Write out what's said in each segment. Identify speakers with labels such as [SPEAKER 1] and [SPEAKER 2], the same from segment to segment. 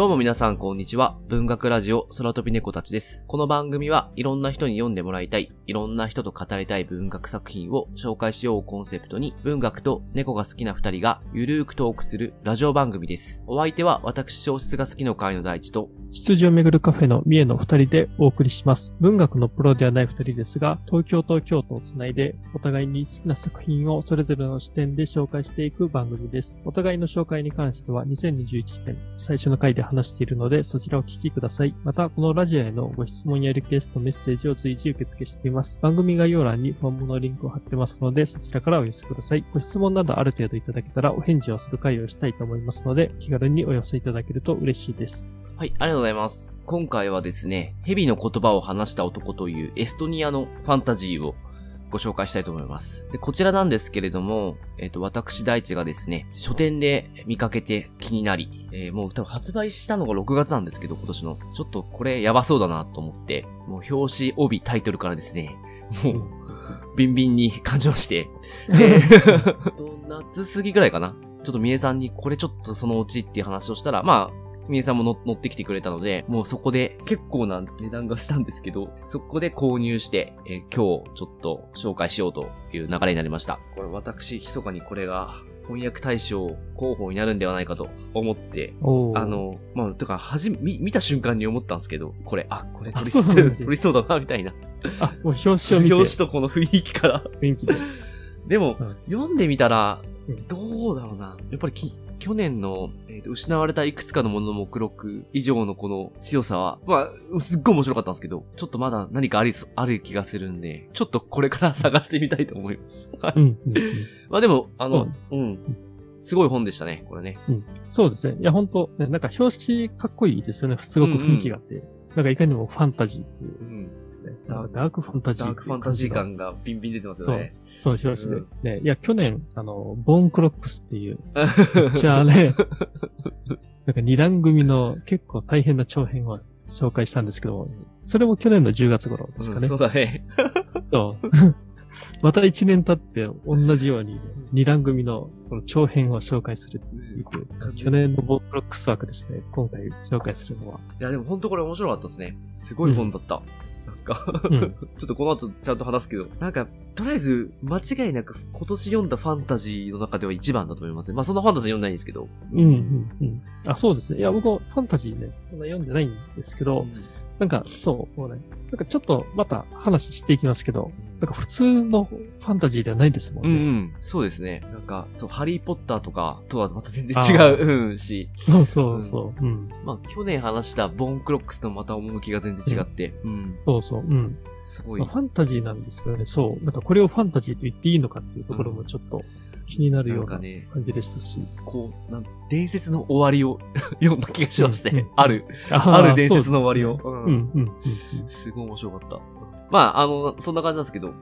[SPEAKER 1] どうも皆さんこんにちは。文学ラジオ空飛び猫たちです。この番組はいろんな人に読んでもらいたい、いろんな人と語りたい文学作品を紹介しようをコンセプトに、文学と猫が好きな二人がゆるーくトークするラジオ番組です。お相手は私小説が好きの会の第一と、
[SPEAKER 2] 羊をめぐるカフェの三重の二人でお送りします。文学のプロではない二人ですが、東京と京都をつないで、お互いに好きな作品をそれぞれの視点で紹介していく番組です。お互いの紹介に関しては2021年最初の回で話しているので、そちらをお聞きください。また、このラジオへのご質問やリクエスト、メッセージを随時受付しています。番組概要欄にフォームのリンクを貼ってますので、そちらからお寄せください。ご質問などある程度いただけたらお返事をする回をしたいと思いますので、気軽にお寄せいただけると嬉しいです。
[SPEAKER 1] はい、ありがとうございます。今回はですね、蛇の言葉を話した男というエストニアのファンタジーをご紹介したいと思います。で、こちらなんですけれども、えっ、と、私大地がですね、書店で見かけて気になり、えーもう多分発売したのが6月なんですけど、今年の。ちょっとこれやばそうだなと思って、もう表紙、帯、タイトルからですね、もう、ビンビンに感情して、で、と夏過ぎぐらいかな。ちょっとみえさんにこれちょっとそのうちっていう話をしたら、まあ、みえさんもの乗ってきてくれたので、もうそこで結構な値段がしたんですけど、そこで購入して、えー今日ちょっと紹介しようという流れになりました。これ私、密かにこれが翻訳大賞候補になるんではないかと思って、あ、の、まあ、とか、はじめ、見見た瞬間に思ったんですけど、これ、あ、これ取り
[SPEAKER 2] あそう
[SPEAKER 1] 取りそうだな、みたいな。
[SPEAKER 2] あ、もう表紙を見て、
[SPEAKER 1] 表紙とこの雰囲気から。
[SPEAKER 2] 雰囲気で。
[SPEAKER 1] でも、
[SPEAKER 2] うん
[SPEAKER 1] 読んでみたら
[SPEAKER 2] うん、
[SPEAKER 1] どうだろうな。やっぱりき、去年の、えーと失われたいくつかのものの目録以上のこの強さは、まあ、すっごい面白かったんですけど、ちょっとまだ何かありそ、ある気がするんで、ちょっとこれから探してみたいと思います。まあでも、あの、うん。すごい本でしたね、これね。
[SPEAKER 2] うん。そうですね。いや、本当ね、なんか表紙かっこいいですよね。すごく雰囲気があって。なんかいかにもファンタジーっていう
[SPEAKER 1] うん。
[SPEAKER 2] ダークファンタジー
[SPEAKER 1] ダークファンタジー
[SPEAKER 2] 感
[SPEAKER 1] 感がビンビン出てますよね。
[SPEAKER 2] じが。そう、表紙で、
[SPEAKER 1] うん
[SPEAKER 2] ね。いや、去年、あの、ボーンクロックスっていう、じゃあね、なんか二段組の結構大変な長編を紹介したんですけど、それも去年の10月頃ですかね。
[SPEAKER 1] うんそうだね。
[SPEAKER 2] そう。また一年経って同じように、二段組のこの長編を紹介するっていう、去年のボークロックス枠ですね、今回紹介するのは。
[SPEAKER 1] いや、でも本当これ面白かったですね。すごい本だった。なんか、
[SPEAKER 2] うん
[SPEAKER 1] ちょっとこの後ちゃんと話すけど、なんか、とりあえず、間違いなく今年読んだファンタジーの中では一番だと思いますね。まあそんなファンタジー読んでないんですけど。
[SPEAKER 2] うん、うん、うん。あ、そうですね。いや、僕もファンタジーね、そんな読んでないんですけど、なんか、そう、もうね、なんかちょっとまた話していきますけど、なんか普通のファンタジーではないですもん
[SPEAKER 1] うん
[SPEAKER 2] ね。
[SPEAKER 1] うん。そうですね。なんか、そう、ハリーポッターとかとはまた全然
[SPEAKER 2] あ
[SPEAKER 1] 違う、うん、し。
[SPEAKER 2] そうそうそう。うん。
[SPEAKER 1] まあ去年話したボーンクロックスとまた趣が全然違って、うん。
[SPEAKER 2] そうそう。うん。
[SPEAKER 1] すごい
[SPEAKER 2] まあ、。ファンタジーなんですけどね、そう。なんかこれをファンタジーと言っていいのかっていうところもちょっと気になるような感じでしたし。
[SPEAKER 1] こう、なん伝説の終わりを 読んだ気がしますね
[SPEAKER 2] うんうん。
[SPEAKER 1] ある。
[SPEAKER 2] あ
[SPEAKER 1] ある伝説の終わりを。すごい面白かった。まあ、あの、そんな感じなんですけど、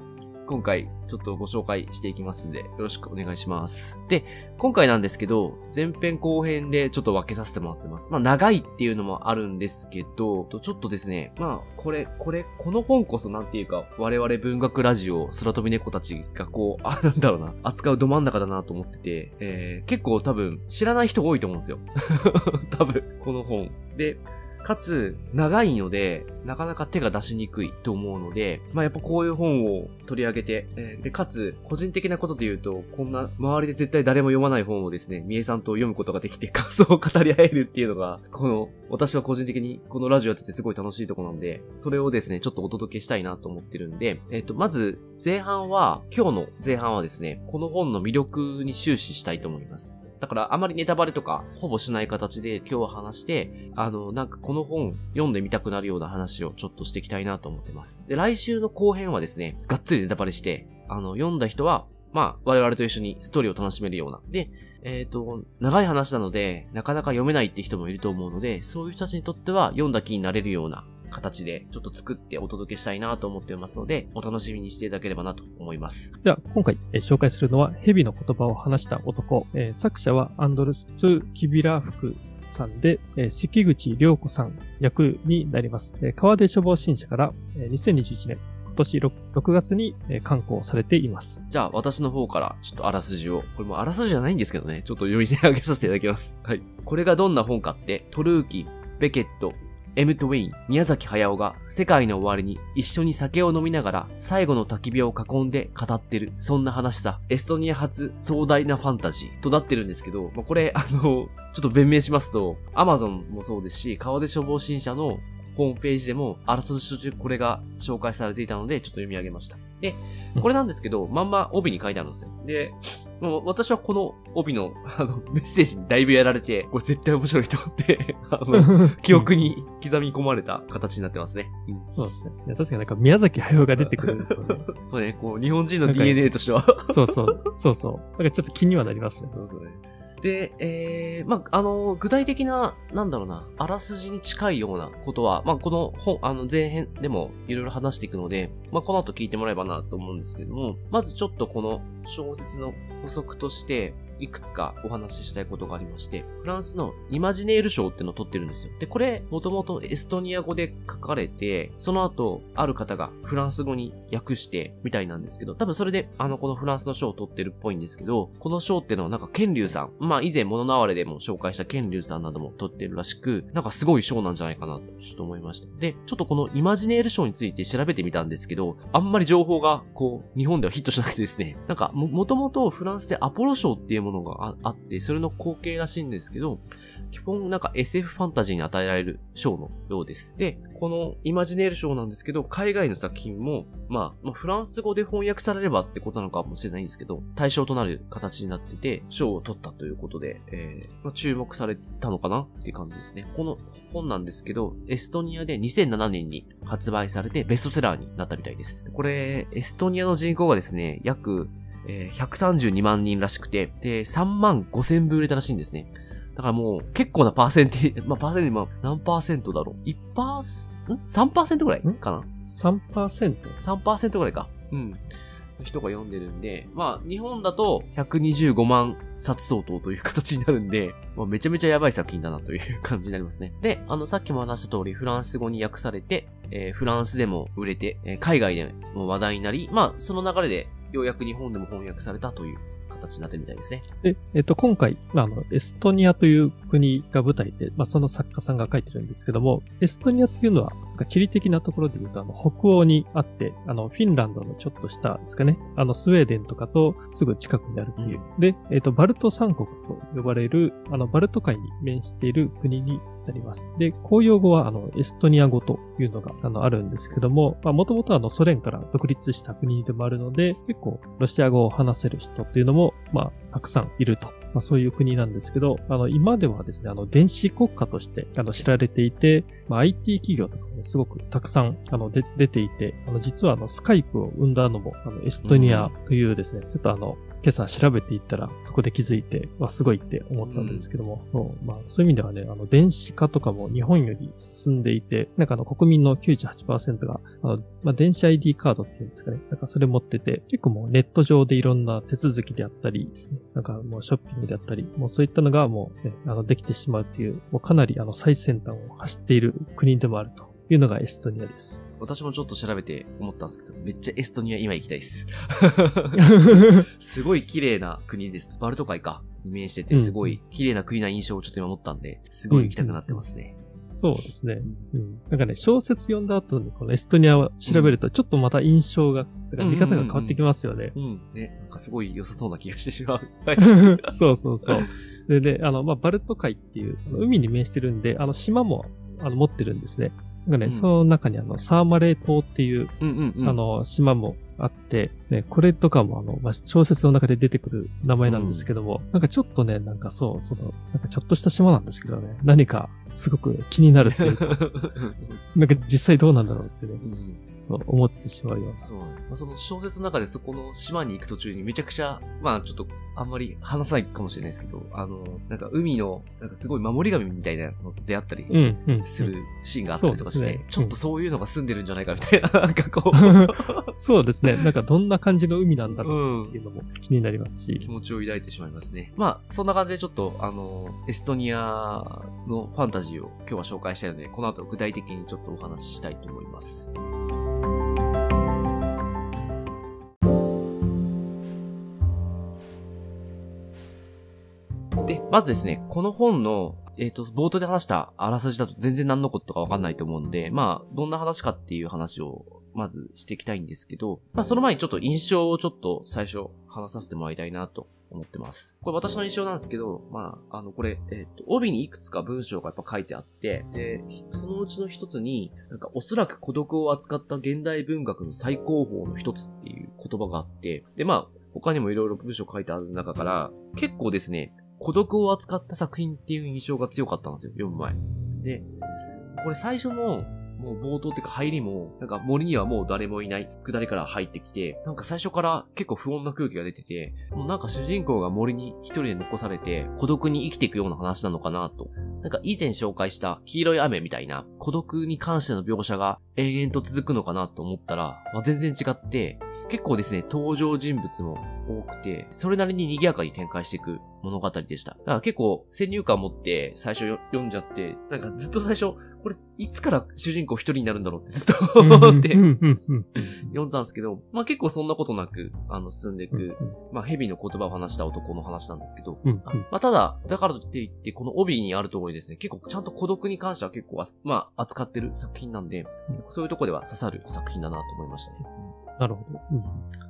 [SPEAKER 1] 今回ちょっとご紹介していきますんで、よろしくお願いします。で、今回なんですけど、前編後編でちょっと分けさせてもらってます。まあ、長いっていうのもあるんですけど、ちょっとですね、まあ、これ、これ、この本こそなんていうか、我々文学ラジオ、空飛び猫たちがこう、あ、なんだろうな、扱うど真ん中だなと思ってて、えー、結構多分、知らない人多いと思うんですよ。多分、この本。で、かつ、長いので、なかなか手が出しにくいと思うので、まあやっぱこういう本を取り上げて、えーで、かつ、個人的なことで言うと、こんな、周りで絶対誰も読まない本をですね、みえさんと読むことができて、感想を語り合えるっていうのが、この、私は個人的にこのラジオやっててすごい楽しいとこなんで、それをですね、ちょっとお届けしたいなと思ってるんで、えっ、と、まず、前半は、今日の前半はですね、この本の魅力に終始したいと思います。だから、あまりネタバレとか、ほぼしない形で今日は話して、あの、なんかこの本読んでみたくなるような話をちょっとしていきたいなと思ってます。で、来週の後編はですね、がっつりネタバレして、あの、読んだ人は、まあ、我々と一緒にストーリーを楽しめるような。で、えっ、と、長い話なので、なかなか読めないって人もいると思うので、そういう人たちにとっては読んだ気になれるような形で、ちょっと作ってお届けしたいなと思っていますので、お楽しみにしていただければなと思います。
[SPEAKER 2] では、今回、えー紹介するのは、蛇の言葉を話した男。えー作者はアンドルス・キビラフクさんで、えー関口良子さん役になります。えー川出処方新社から、えー2021年年 6, 6月にえー刊行されています。
[SPEAKER 1] じゃあ、私の方から、ちょっとあらすじを。これもうあらすじじゃないんですけどね。ちょっと読み上げさせていただきます。はい。これがどんな本かって、トルーキン、ベケット、エム・トウェイン、宮崎駿が世界の終わりに一緒に酒を飲みながら最後の焚き火を囲んで語ってる。そんな話さ。エストニア発壮大なファンタジーとなってるんですけど、まあ、これ、あの、ちょっと弁明しますと、アマゾンもそうですし、川出消防新社のホームページでも、あらすじ途中これが紹介されていたので、ちょっと読み上げました。で、これなんですけど、まんま帯に書いてあるんですよ。で、もう私はこの帯の、あの、メッセージにだいぶやられて、これ絶対面白いと思って、あの、記憶に刻み込まれた形になってますね。うん。
[SPEAKER 2] そうですね。いや確かになんか宮崎駿が出てくるとね、
[SPEAKER 1] これね、こう、日本人の DNA としては。
[SPEAKER 2] そうそう、そうそう。なんかちょっと気にはなりますね。
[SPEAKER 1] そうそうね。で、えー、まあ、あの、具体的な、なんだろうな、あらすじに近いようなことは、まあ、この本、あの、前編でもいろいろ話していくので、まあ、この後聞いてもらえばなと思うんですけども、まずちょっとこの小説の補足として、いくつかお話ししたいことがありまして、フランスのイマジネール賞ってのを取ってるんですよ。で、これ、もともとエストニア語で書かれて、その後、ある方がフランス語に訳して、みたいなんですけど、多分それで、あの、このフランスの賞を取ってるっぽいんですけど、この賞ってのはなんか、ケンリュウさん、まあ以前物縄れでも紹介したケンリュウさんなども取ってるらしく、なんかすごい賞なんじゃないかなと、ちょっと思いました。で、ちょっとこのイマジネール賞について調べてみたんですけど、あんまり情報が、こう、日本ではヒットしなくてですね、なんか、も、もともとフランスでアポロ賞っていうものものがああって、それの後継らしいんですけど、基本なんか SF ファンタジーに与えられる賞のようです。で、このイマジネール賞なんですけど、海外の作品も、まあ、まあ、フランス語で翻訳されればってことなのかもしれないんですけど、対象となる形になってて、賞を取ったということで、えーまあ、注目されたのかなっていう感じですね。この本なんですけど、エストニアで2007年に発売されてベストセラーになったみたいです。これ、エストニアの人口がですね、約えー132万人らしくて、で、3万5千部売れたらしいんですね。だからもう、結構なパーセンテージ、まあ、パーセンテージ、まあ、何パーセントだろう ?1 パース、ん ?3% ぐらい
[SPEAKER 2] ん？
[SPEAKER 1] かな
[SPEAKER 2] 3%?
[SPEAKER 1] 3%ぐらいか。うん。の人が読んでるんで、まあ、日本だと125万冊相当という形になるんで、まあ、めちゃめちゃやばい作品だなという感じになりますね。で、あの、さっきも話した通り、フランス語に訳されて、えーフランスでも売れて、えー海外でも話題になり、まあ、その流れで、ようやく日本でも翻訳されたという形になってるみたいですね。
[SPEAKER 2] で、えっと、今回、まあ、あの、エストニアという国が舞台で、まあ、その作家さんが書いてるんですけども、エストニアっていうのは、地理的なところで言うと、あの、北欧にあって、あの、フィンランドのちょっと下ですかね、あの、スウェーデンとかとすぐ近くにあるという。で、えっと、バルト三国と呼ばれる、あの、バルト海に面している国になります。で、公用語は、あの、エストニア語というのが、あの、あるんですけども、まあ、もともとあの、ソ連から独立した国でもあるので、結構、ロシア語を話せる人っていうのも、まあ、たくさんいると。まあ、そういう国なんですけど、あの、今ではですね、あの、電子国家として、あの、知られていて、まあ、IT 企業とか、すごくたくさん、あの、で、出ていて、あの、実はあの、スカイプを生んだのも、あの、エストニアというですね、ちょっとあの、今朝調べていったら、そこで気づいて、わ、すごいって思ったんですけども、そうまあ、そういう意味ではね、あの、電子化とかも日本より進んでいて、なんかあの、国民の98%が、あの、まあ、電子 ID カードっていうんですかね、なんかそれ持ってて、結構もうネット上でいろんな手続きであったり、なんかもうショッピングであったり、もうそういったのがもう、ね、あの、できてしまうっていう、もうかなりあの、最先端を走っている国でもあるというのがエストニアです。
[SPEAKER 1] 私もちょっと調べて思ったんですけど、めっちゃエストニア今行きたいです。すごい綺麗な国です。バルト海か。に面してて、すごい綺麗な国な印象をちょっと今持ったんで、すごい行きたくなってますね。
[SPEAKER 2] そうですね。うん。なんかね、小説読んだ後にこのエストニアを調べると、ちょっとまた印象が、見方が変わってきますよね。
[SPEAKER 1] うん。ね、なんかすごい良さそうな気がしてしまう。はい。
[SPEAKER 2] そうそうそう。で、で、あの、まあ、バルト海っていう、海に面してるんで、あの、島も、あの、持ってるんですね。なんかね、
[SPEAKER 1] うん。
[SPEAKER 2] その中にあの、サーマレー島っていう、
[SPEAKER 1] うんうんうん。
[SPEAKER 2] あ、の、島もあって、ね、これとかもあの、まあ、小説の中で出てくる名前なんですけども、なんかちょっとね、なんかそう、その、なんかちょっとした島なんですけどね、何かすごく気になるっていうか、なんか実際どうなんだろうってね、
[SPEAKER 1] うん
[SPEAKER 2] そう思ってしまうような。
[SPEAKER 1] そう。まあ、その小説の中でそこの島に行く途中にめちゃくちゃ、まあちょっとあんまり話さないかもしれないですけど、あの、なんか海の、なんかすごい守り神みたいなのと出会ったり
[SPEAKER 2] うん、うん。
[SPEAKER 1] するシーンがあったりとかして、ちょっとそういうのが住んでるんじゃないかみたいな、なんかこ
[SPEAKER 2] そうですね。なんかどんな感じの海なんだ
[SPEAKER 1] う、
[SPEAKER 2] ろう
[SPEAKER 1] うん
[SPEAKER 2] っていうのも気になりますし
[SPEAKER 1] 気。持ちを抱いてしまいますね。まあ、そんな感じでちょっと、あの、エストニアのファンタジーを今日は紹介したいので、この後具体的にちょっとお話ししたいと思います。で、まずですね、この本の、えっ、と、冒頭で話したあらすじだと全然何のことかわかんないと思うんで、まあ、どんな話かっていう話をまずしていきたいんですけど、まあその前にちょっと印象をちょっと最初話させてもらいたいなと思ってます。これ私の印象なんですけど、まあ、あの、これ、えっ、と、帯にいくつか文章がやっぱ書いてあって、で、そのうちの一つに、なんかおそらく孤独を扱った現代文学の最高峰の一つっていう言葉があって、で、まあ、他にもいろいろ文章書いてある中から、結構ですね、孤独を扱った作品っていう印象が強かったんですよ、読む前。で、これ最初の、もう冒頭っていうか入りも、なんか森にはもう誰もいない下りから入ってきて、なんか最初から結構不穏な空気が出てて、もうなんか主人公が森に一人で残されて孤独に生きていくような話なのかなと。なんか以前紹介した黄色い雨みたいな孤独に関しての描写が永遠と続くのかなと思ったら、まあ、全然違って、結構ですね、登場人物も多くて、それなりに賑やかに展開していく物語でした。だから結構先入観持って最初よ読んじゃって、なんかずっと最初、これいつから主人公一人になるんだろうってずっと思って読んだんですけど、まあ結構そんなことなく、あの、進んでい
[SPEAKER 2] うん
[SPEAKER 1] く、まあ蛇の言葉を話した男の話なんですけど、まあただ、だからといって、この帯にある通りですね、結構ちゃんと孤独に関しては結構あ、まあ扱ってる作品なんで、そういうとこでは刺さる作品だなと思いましたね。
[SPEAKER 2] なるほど。うん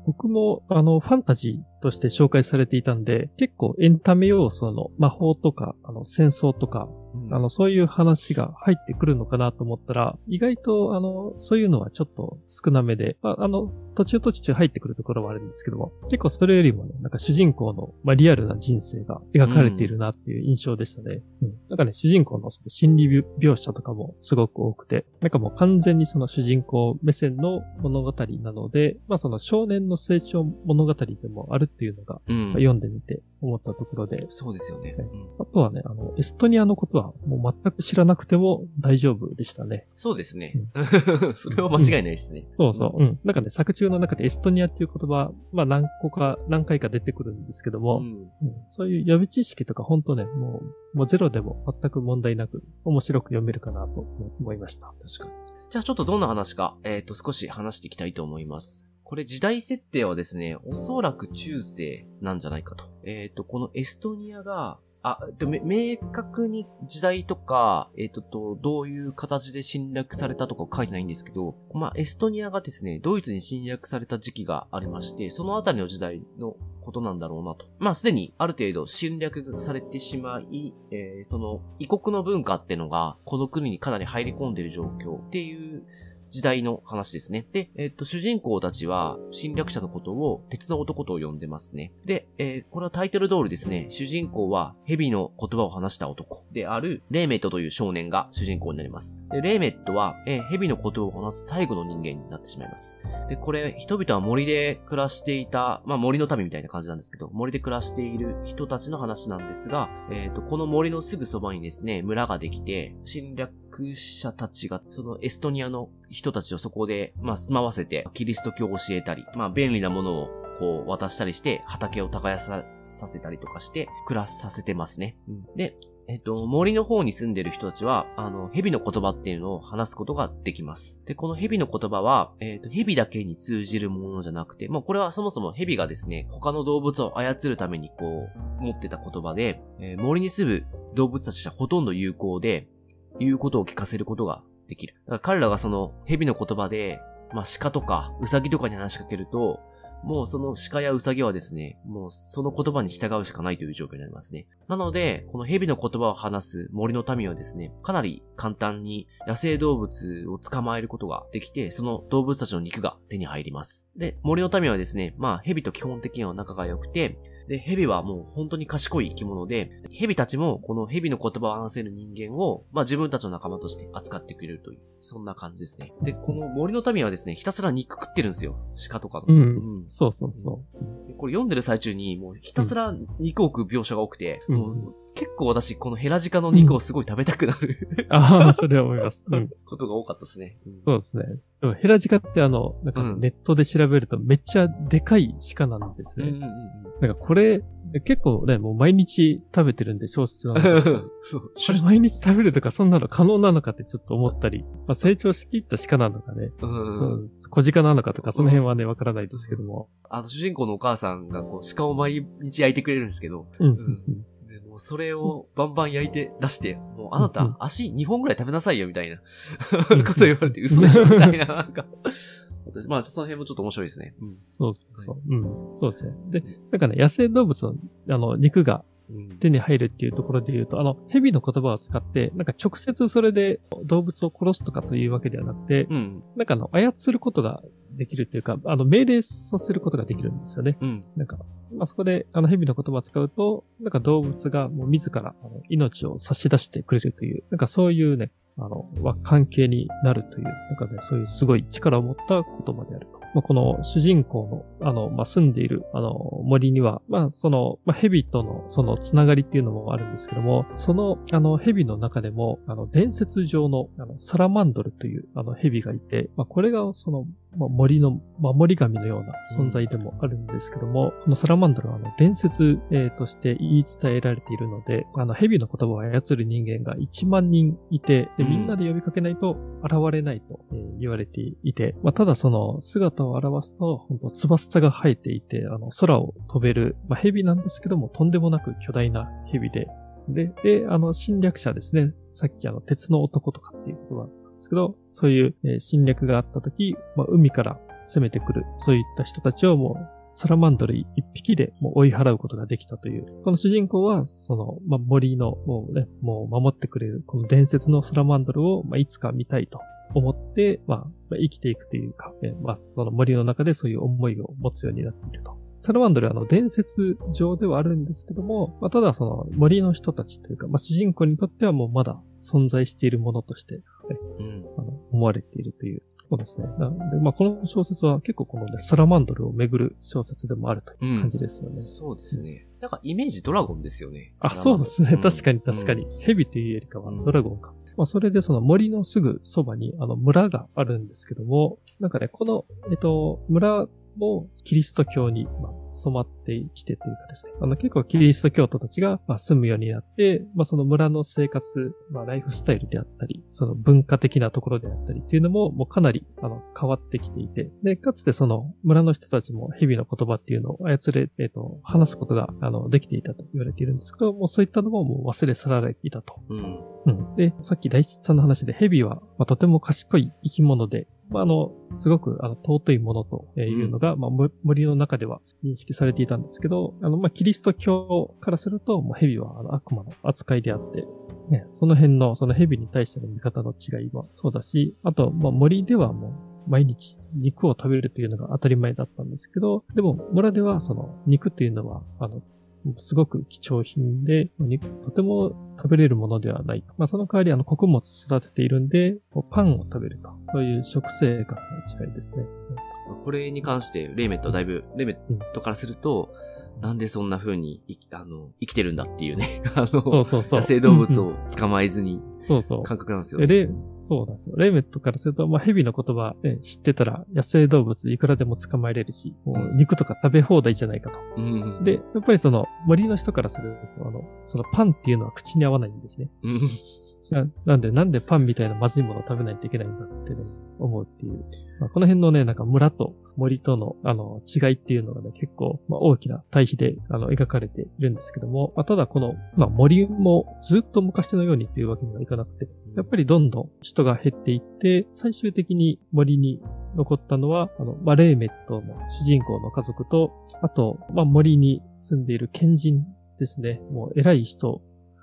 [SPEAKER 2] 僕も、あの、ファンタジーとして紹介されていたんで、結構エンタメ要素の魔法とか、あの、戦争とか、
[SPEAKER 1] うん
[SPEAKER 2] あの、そういう話が入ってくるのかなと思ったら、意外と、あの、そういうのはちょっと少なめで、まあ、あの、途中途中入ってくるところはあるんですけども、結構それよりもね、なんか主人公の、まあ、リアルな人生が描かれているなっていう印象でしたね。うん。なんかね、主人公のその心理描写とかもすごく多くて、なんかもう完全にその主人公目線の物語なので、まあその少年の成長物語でもあるっていうのが、
[SPEAKER 1] うん
[SPEAKER 2] まあ読んでみて思ったところで、
[SPEAKER 1] そうですよね。
[SPEAKER 2] はい
[SPEAKER 1] うん
[SPEAKER 2] あとはね、あの、エストニアのことはもう全く知らなくても大丈夫でしたね。
[SPEAKER 1] そうですね。それは間違いないですね。
[SPEAKER 2] そうそう。うん。なんかね、作中の中でエストニアっていう言葉、まあ何個か、何回か出てくるんですけども、
[SPEAKER 1] うん。
[SPEAKER 2] うんそういう予備知識とか本当ね、もう、もうゼロでも全く問題なく面白く読めるかなと思いました。
[SPEAKER 1] 確かに。じゃあちょっとどんな話か、えっ、と、少し話していきたいと思います。これ時代設定はですね、おそらく中世なんじゃないかと。えっ、と、このエストニアが、あ、でめ明確に時代とか、えっ、とと、どういう形で侵略されたとか書いてないんですけど、まあ、エストニアがですね、ドイツに侵略された時期がありまして、そのあたりの時代のことなんだろうなと。まあ、すでにある程度侵略されてしまい、えーその異国の文化ってのが、この国にかなり入り込んでる状況っていう時代の話ですね。で、えっ、と、主人公たちは侵略者のことを鉄の男と呼んでますね。で、えーこれはタイトル通りですね、主人公は蛇の言葉を話した男であるレーメットという少年が主人公になります。で、レーメットは、えー蛇の言葉を話す最後の人間になってしまいます。で、これ、人々は森で暮らしていた、まあ森の民みたいな感じなんですけど、森で暮らしている人たちの話なんですが、えっ、と、この森のすぐそばにですね、村ができて、侵略者たちが、そのエストニアの人たちをそこで、まあ住まわせて、キリスト教を教えたり、まあ便利なものをこう渡したりして、畑を耕ささせたりとかして、暮らさせてますね。で、えっと、森の方に住んでる人たちは、あの、蛇の言葉っていうのを話すことができます。で、この蛇の言葉は、えっと、蛇だけに通じるものじゃなくて、まあ、これはそもそも蛇がですね、他の動物を操るためにこう、持ってた言葉で、えー森に住む動物たちはほとんど有効で、言うことを聞かせることができる。だから彼らがその蛇の言葉で、まあ、鹿とかウサギとかに話しかけると、もうその鹿やウサギはですね、もうその言葉に従うしかないという状況になりますね。なので、この蛇の言葉を話す森の民はですね、かなり簡単に野生動物を捕まえることができて、その動物たちの肉が手に入ります。で、森の民はですね、まあ蛇と基本的には仲が良くて、で、蛇はもう本当に賢い生き物で、蛇たちもこの蛇の言葉を話せる人間を、まあ自分たちの仲間として扱ってくれるという、そんな感じですね。で、この森の民はですね、ひたすら肉食ってるんですよ。鹿とかの。
[SPEAKER 2] うん
[SPEAKER 1] うん
[SPEAKER 2] そうそうそう。
[SPEAKER 1] でこれ読んでる最中に、もうひたすら肉を食う描写が多くて、
[SPEAKER 2] うん
[SPEAKER 1] もう結構私、このヘラジカの肉をすごい食べたくなる、
[SPEAKER 2] ああ、それは思います。うん。
[SPEAKER 1] ことが多かったですね。うん
[SPEAKER 2] そうですね。でもヘラジカってあの、なんか
[SPEAKER 1] うん
[SPEAKER 2] ネットで調べるとめっちゃでかい鹿なんですね。
[SPEAKER 1] うんうんうん
[SPEAKER 2] なんかこれ、結構ね、もう毎日食べてるんで小説なん。
[SPEAKER 1] そう。
[SPEAKER 2] これ毎日食べるとかそんなの可能なのかってちょっと思ったり、まあ、成長しきった鹿なのかね、
[SPEAKER 1] うん
[SPEAKER 2] そう小鹿なのかとかその辺はね、わからないですけども。
[SPEAKER 1] あの、主人公のお母さんが、こう、鹿を毎日焼いてくれるんですけど、
[SPEAKER 2] うん。
[SPEAKER 1] んでもううそれをバンバン焼いて出して、もうあなた足2本ぐらい食べなさいよみたいな こと言われて嘘でしょみたいな、なんか。まあ、その辺もちょっと面白いですね。うん。
[SPEAKER 2] そうそうそう。うん。そうですね。で、なんかね、野生動物の、あの、肉が
[SPEAKER 1] うん。
[SPEAKER 2] 手に入るっていうところで言うと、あの、蛇の言葉を使って、なんか直接それで動物を殺すとかというわけではなくて、
[SPEAKER 1] うん。
[SPEAKER 2] なんかあの、操ることができるっていうか、あの、命令させることができるんですよね。
[SPEAKER 1] うん。
[SPEAKER 2] なんか、まあ、そこで、あの、蛇の言葉を使うと、なんか動物がもう自ら、あの、命を差し出してくれるという、なんかそういうね、あの、関係になるという、なんかね、そういうすごい力を持った言葉であると。まあ、この主人公の、あの、まあ、住んでいる、あの、森には、まあ、その、まあ、蛇との、その、つながりっていうのもあるんですけども、その、あの、蛇の中でも、あの、伝説上の、あの、サラマンドルという、あの、蛇がいて、まあ、これが、その、まあ、森の守り神のような存在でもあるんですけども、このサラマンドルはあの伝説、えーとして言い伝えられているので、あの蛇の言葉を操る人間が1万人いて、で
[SPEAKER 1] うん
[SPEAKER 2] みんなで呼びかけないと現れないと、えー言われていて、まあ、ただその姿を表すと、本当翼が生えていて、あの空を飛べる、まあ、蛇なんですけども、とんでもなく巨大な蛇で、で、で、あの侵略者ですね。さっきあの鉄の男とかっていう言葉ですけど、そういう、侵略があった時、まあ、海から攻めてくる、そういった人たちをもう、サラマンドル一匹でもう追い払うことができたという。この主人公は、その、まあ、森の、もうね、もう守ってくれる、この伝説のサラマンドルを、まあ、いつか見たいと思って、まあ、生きていくというか、えまあ、その森の中でそういう思いを持つようになっていると。サラマンドルはあの伝説上ではあるんですけども、まあ、ただその森の人たちというか、まあ、主人公にとってはもうまだ存在しているものとして、ね
[SPEAKER 1] うん。
[SPEAKER 2] あの思われているというそうですね。なので、まあ、この小説は結構このね、サラマンドルをめぐる小説でもあるという感じですよね。
[SPEAKER 1] そうですね。なんかイメージドラゴンですよね。
[SPEAKER 2] あ、そうですね。
[SPEAKER 1] ん
[SPEAKER 2] 確かに確かに。ヘビというよりかは
[SPEAKER 1] うん
[SPEAKER 2] ドラゴンか。まあ、それでその森のすぐそばにあの村があるんですけども、なんかね、この、えっと、村もキリスト教に、まあ、染まってきてというかですね。あの結構キリスト教徒たちが、まあ、住むようになって、まあ、その村の生活、まあ、ライフスタイルであったり、その文化的なところであったりっていうのも、もうかなり、あの、変わってきていて、で、かつてその村の人たちも日々の言葉っていうのを操れ、えっ、と、話すことが、あの、できていたと言われているんですけど、もうそういったのももう忘れ去られていたと。
[SPEAKER 1] うん。
[SPEAKER 2] うん。で、さっき大吉さんの話でヘビは、まあ、とても賢い生き物で、まあ、あの、すごく、あの、尊いものというのが、まあ、も森の中では認識されていたんですけど、あの、まあ、キリスト教からすると、もうヘビは、あの、悪魔の扱いであって、ね、その辺の、そのヘビに対しての見方の違いはそうだし、あと、まあ、森ではもう、毎日肉を食べるというのが当たり前だったんですけど、でも村ではその肉というのは、あの、すごく貴重品で、とても食べれるものではない。まあ、その代わり、あの、穀物を育てているんで、パンを食べると。そういう食生活の違いですね。
[SPEAKER 1] これに関して、レイメットだいぶ、レイメットからすると、なんでそんな風にい、あの、生きてるんだっていうね。あ
[SPEAKER 2] そう
[SPEAKER 1] の、
[SPEAKER 2] そうそう。
[SPEAKER 1] 野生動物を捕まえずに、
[SPEAKER 2] そうそう。
[SPEAKER 1] 感覚なんですよ
[SPEAKER 2] で、
[SPEAKER 1] ね。
[SPEAKER 2] レそうなんですよ。レイメットからすると、まあ、ヘビの言葉、ね、知ってたら野生動物いくらでも捕まえれるし、もう肉とか食べ放題じゃないかと。
[SPEAKER 1] うん。
[SPEAKER 2] で、やっぱりその森の人からすると、あの、そのパンっていうのは口に合わないんですね。
[SPEAKER 1] うん。
[SPEAKER 2] ななんで、なんでパンみたいなまずいものを食べないといけないんだってね、思うっていう。まあ、この辺のね、なんか村と森との、あの、違いっていうのがね、結構、まあ、大きな対比で、あの、描かれているんですけども、まあ、ただこの、まあ、森もずっと昔のようにっていうわけにはいかなくて、やっぱりどんどん人が減っていって、最終的に森に残ったのは、あの、まあ、レーメットの主人公の家族と、あと、まあ、森に住んでいる賢人ですね。もう偉い人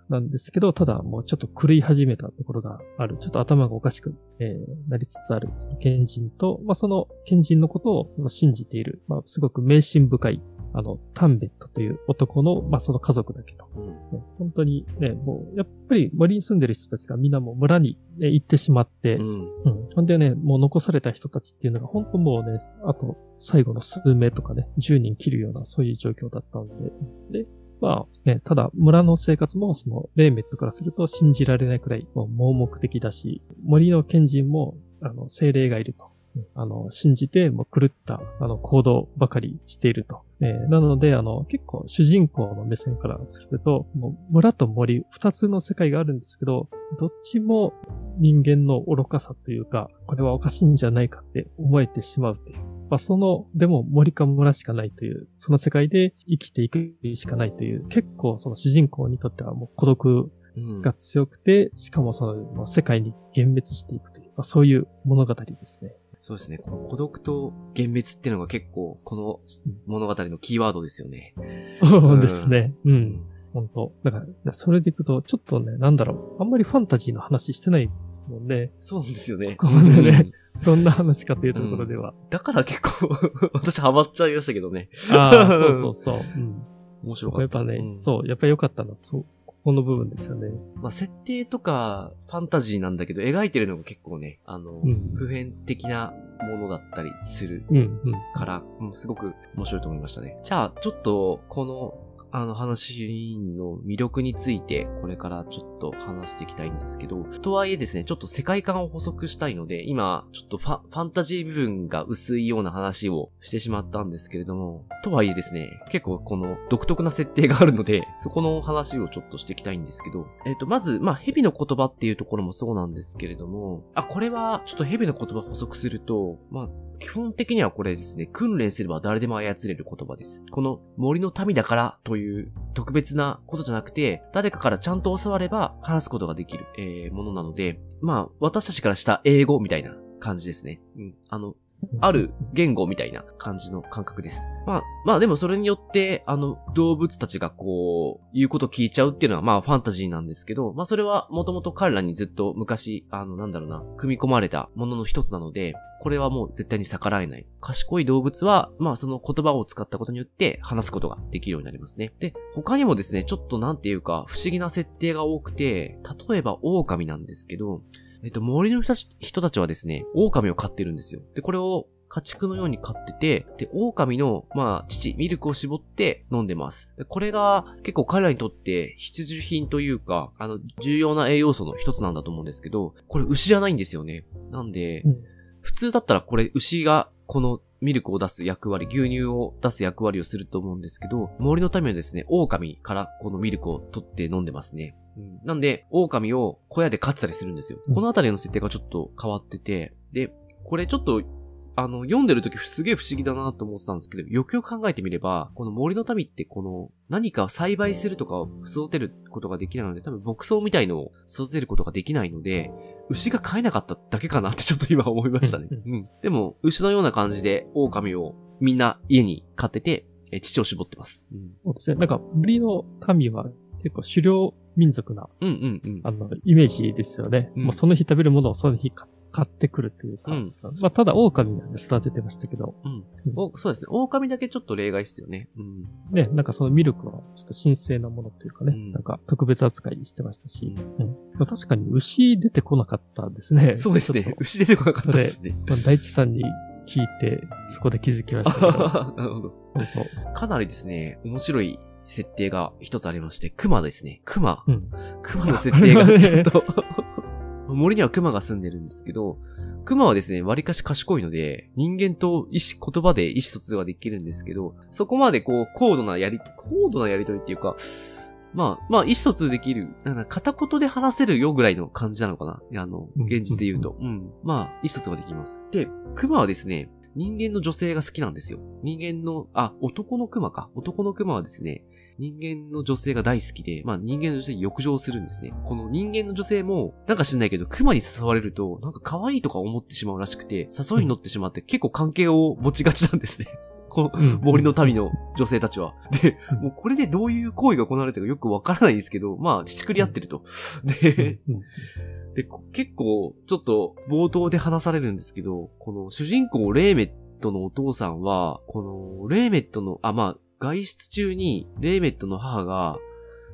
[SPEAKER 2] なんですけど、ただもうちょっと狂い始めたところがある。ちょっと頭がおかしく、えーなりつつある、その賢人と、まあ、その賢人のことを信じている、まあ、すごく迷信深い、あの、タンベットという男の、まあ、その家族だけと。
[SPEAKER 1] うん。
[SPEAKER 2] ね本当にね、もう、やっぱり森に住んでる人たちがみんなもう村に、ね、行ってしまって、
[SPEAKER 1] うん。
[SPEAKER 2] うん。ほんでね、もう残された人たちっていうのが本当もうね、あと最後の数名とかね、10人切るようなそういう状況だったので。で、まあね、ただ村の生活もそのレーメットからすると信じられないくらい盲目的だし、森の賢人もあの精霊がいると。あの、信じて、もう狂った、あの、行動ばかりしていると。えーなので、あの、結構主人公の目線からすると、もう村と森、二つの世界があるんですけど、どっちも人間の愚かさというか、これはおかしいんじゃないかって思えてしまうという。まあ、その、でも森か村しかないという、その世界で生きていくしかないという、結構その主人公にとってはもう孤独
[SPEAKER 1] うん
[SPEAKER 2] が強くて、しかもその世界に幻滅していくという、まあ、そういう物語ですね。
[SPEAKER 1] そうですね。この孤独と幻滅っていうのが結構、この物語のキーワードですよね。
[SPEAKER 2] そうですね。う。。
[SPEAKER 1] うん
[SPEAKER 2] 本当だから、それでいくと、ちょっとね、なんだろう。あんまりファンタジーの話してないですもんね。
[SPEAKER 1] そうなんですよね。
[SPEAKER 2] ここでね
[SPEAKER 1] うん
[SPEAKER 2] どんな話かというところでは。
[SPEAKER 1] だから結構、私ハマっちゃいましたけどね。
[SPEAKER 2] ああ、そうそうそう。うん。
[SPEAKER 1] 面白かった。
[SPEAKER 2] やっぱね、
[SPEAKER 1] うん
[SPEAKER 2] そう、やっぱ良かったのは、そう、ここの部分ですよね。
[SPEAKER 1] まあ、設定とか、ファンタジーなんだけど、描いてるのが結構ね、あの、
[SPEAKER 2] うん
[SPEAKER 1] 普遍的なものだったりする
[SPEAKER 2] うん、うん。
[SPEAKER 1] から、うんすごく面白いと思いましたね。じゃあ、ちょっと、この、あの話の魅力について、これからちょっとと話していきたいんですけど、とはいえですね、ちょっと世界観を補足したいので、今、ちょっとファファンタジー部分が薄いような話をしてしまったんですけれども、とはいえですね、結構この独特な設定があるので、そこの話をちょっとしていきたいんですけど、えっ、と、まず、まあ、蛇の言葉っていうところもそうなんですけれども、あ、これは、ちょっと蛇の言葉補足すると、まあ、基本的にはこれですね、訓練すれば誰でも操れる言葉です。この森の民だからという特別なことじゃなくて、誰かからちゃんと教われば話すことができる、えーものなので、まあ、私たちからした英語みたいな感じですね。うん。あの、ある言語みたいな感じの感覚です。まあ、まあでもそれによって、あの、動物たちがこう、言うこと聞いちゃうっていうのはまあファンタジーなんですけど、まあそれはもともと彼らにずっと昔、あの、なんだろうな、組み込まれたものの一つなので、これはもう絶対に逆らえない。賢い動物は、まあその言葉を使ったことによって話すことができるようになりますね。で、他にもですね、ちょっとなんていうか不思議な設定が多くて、例えば狼なんですけど、えっと、森の人たち人たちはですね、狼を飼ってるんですよ。で、これを家畜のように飼ってて、で、狼の、まあ、乳、ミルクを絞って飲んでます。でこれが結構彼らにとって必需品というか、あの、重要な栄養素の一つなんだと思うんですけど、これ牛じゃないんですよね。なんで、
[SPEAKER 2] うん
[SPEAKER 1] 普通だったらこれ牛がこのミルクを出す役割、牛乳を出す役割をすると思うんですけど、森の民はですね、狼からこのミルクを取って飲んでますね。うんなんで、狼を小屋で飼ってたりするんですよ。
[SPEAKER 2] うん
[SPEAKER 1] このあたりの設定がちょっと変わってて、で、これちょっと、あの、読んでる時すげえ不思議だなと思ってたんですけど、よくよく考えてみれば、この森の民ってこの、何かを栽培するとかを育てることができないので、多分牧草みたいのを育てることができないので、牛が飼えなかっただけかなってちょっと今思いましたね。
[SPEAKER 2] う
[SPEAKER 1] うん。でも、牛のような感じで狼をみんな家に飼ってて、え乳を絞ってます。うん。
[SPEAKER 2] そうですね。なんか、森の民は結構狩猟民族な、
[SPEAKER 1] うんうんうん。
[SPEAKER 2] あの、イメージですよね。
[SPEAKER 1] うん
[SPEAKER 2] もうその日食べるものをその日か買ってくるというか。
[SPEAKER 1] うん
[SPEAKER 2] まあ、ただ狼なんで育ててましたけど、
[SPEAKER 1] うん。おそうですね。狼だけちょっと例外ですよね。うん。
[SPEAKER 2] ね、なんかそのミルクはちょっと神聖なものというかね、
[SPEAKER 1] うん
[SPEAKER 2] なんか特別扱いしてましたし、うんまあ、確かに牛出てこなかったですね。
[SPEAKER 1] そうです
[SPEAKER 2] ちょっ
[SPEAKER 1] ね。牛出てこなかったですね。
[SPEAKER 2] と。まあ大地さんに聞いて、そこで気づきましたけど。
[SPEAKER 1] なるほど。
[SPEAKER 2] そうそう。
[SPEAKER 1] かなりですね、面白い設定が一つありまして、熊ですね。熊。
[SPEAKER 2] うん。
[SPEAKER 1] 熊の設定がちょっと、森には熊が住んでるんですけど、熊はですね、割かし賢いので、人間と意思、言葉で意思疎通はできるんですけど、そこまでこう、高度なやり、高度なやりとりっていうか、まあ、まあ、意思疎通できる、なんか片言で話せるよぐらいの感じなのかな。あの、
[SPEAKER 2] うん
[SPEAKER 1] 現実で言うと。うん。まあ、意思疎通ができます。で、熊はですね、人間の女性が好きなんですよ。人間の、あ、男の熊か。男の熊はですね、人間の女性が大好きで、まあ人間の女性に浴場するんですね。この人間の女性も、なんか知んないけど、熊に誘われると、なんか可愛いとか思ってしまうらしくて、誘いに乗ってしまって結構関係を持ちがちなんですね。この
[SPEAKER 2] うん
[SPEAKER 1] 森の民の女性たちは。で、もうこれでどういう行為が行われてるかよくわからないんですけど、まあ、乳くり合ってると。で、
[SPEAKER 2] うん
[SPEAKER 1] で、こ結構、ちょっと、冒頭で話されるんですけど、この主人公レーメットのお父さんは、この、レーメットの、あ、まあ、外出中に、レーメットの母が、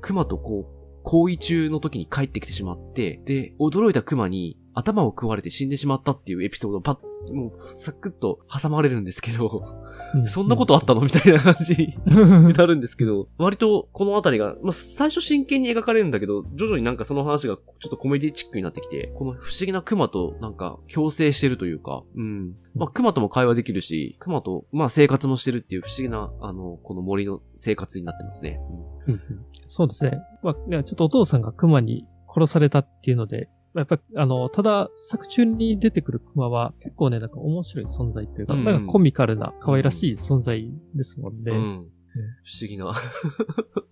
[SPEAKER 1] 熊とこう、行為中の時に帰ってきてしまって、で、驚いた熊に頭を食われて死んでしまったっていうエピソードをパッ、もう、サクッと挟まれるんですけど、
[SPEAKER 2] う
[SPEAKER 1] そんなことあったの？みたいな感じに
[SPEAKER 2] うん
[SPEAKER 1] なるんですけど、割とこのあたりが、まあ、最初真剣に描かれるんだけど、徐々になんかその話がちょっとコメディチックになってきて、この不思議な熊となんか共生してるというか、うん。まあ、熊とも会話できるし、熊と、まあ、生活もしてるっていう不思議な、あの、この森の生活になってますね。
[SPEAKER 2] うんうんそうですね。まあ、ねちょっとお父さんが熊に殺されたっていうので、やっぱ、あの、ただ、作中に出てくる熊は結構ね、なんか面白い存在というか、
[SPEAKER 1] うんうん
[SPEAKER 2] なんかコミカルな、可愛らしい存在ですもんね。
[SPEAKER 1] うん。不思議な。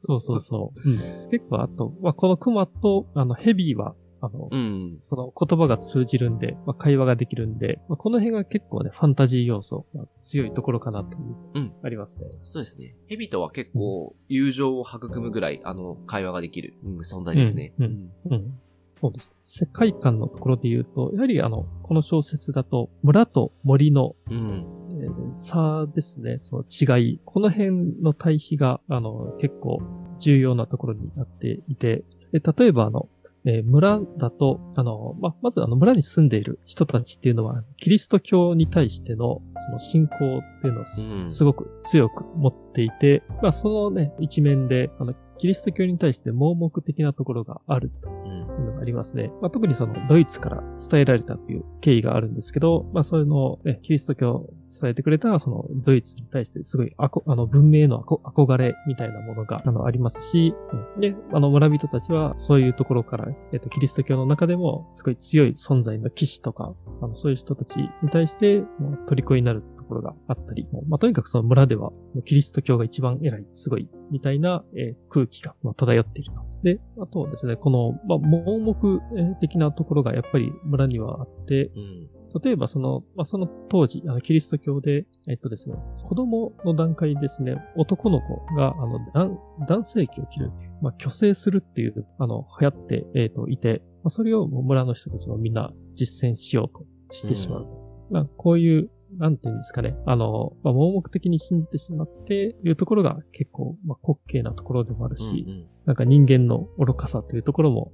[SPEAKER 2] そうそうそう。うん、結構、あと、まあ、この熊と、あの、ヘビーは、あの、
[SPEAKER 1] うん。
[SPEAKER 2] その言葉が通じるんで、まあ、会話ができるんで、まあ、この辺が結構ね、ファンタジー要素が強いところかなという、
[SPEAKER 1] うん
[SPEAKER 2] ありますね。
[SPEAKER 1] そうですね。ヘビとは結構友情を育むぐらい、あの、会話ができる、うん、存在ですね。
[SPEAKER 2] うんうん。そうです。世界観のところで言うと、やはりあの、この小説だと、村と森の、
[SPEAKER 1] うん。
[SPEAKER 2] えー差ですね、その違い。この辺の対比が、あの、結構重要なところになっていて、で例えばあの、えー村だと、あの、ま、まずあの村に住んでいる人たちっていうのは、キリスト教に対しての、その信仰っていうのをす,、
[SPEAKER 1] うん
[SPEAKER 2] すごく強く持っていて、まあそのね、一面で、あの、キリスト教に対して盲目的なところがあると
[SPEAKER 1] うん。
[SPEAKER 2] いうのがありますね。まあ、特にそのドイツから伝えられたという経緯があるんですけど、まあそういうのを、ね、キリスト教を伝えてくれたそのドイツに対してすごいあこあの文明への憧れみたいなものがあのありますし、うんで、あの村人たちはそういうところから、えっと、キリスト教の中でもすごい強い存在の騎士とか、あのそういう人たちに対してもう虜になるところがあったり、まあ、とにかくその村ではキリスト教が一番偉い、すごい、みたいな、えー空気がまあ漂っていると。で、あとですね、この、まあ、盲目えー的なところがやっぱり村にはあって、
[SPEAKER 1] うん。
[SPEAKER 2] 例えばその、まあ、その当時、あの、キリスト教で、えっとですね、子供の段階ですね、男の子が、あの、男男性器を切る、まあ、虚勢するっていう、あの、流行って、えっと、いて、まあ、それを村の人たちもみんな実践しようとしてしまう。まあ、こういう、なんていうんですかね、あの、まあ、盲目的に信じてしまっているところが結構、まあ、滑稽なところでもあるし、
[SPEAKER 1] うん
[SPEAKER 2] なんか人間の愚かさというところも、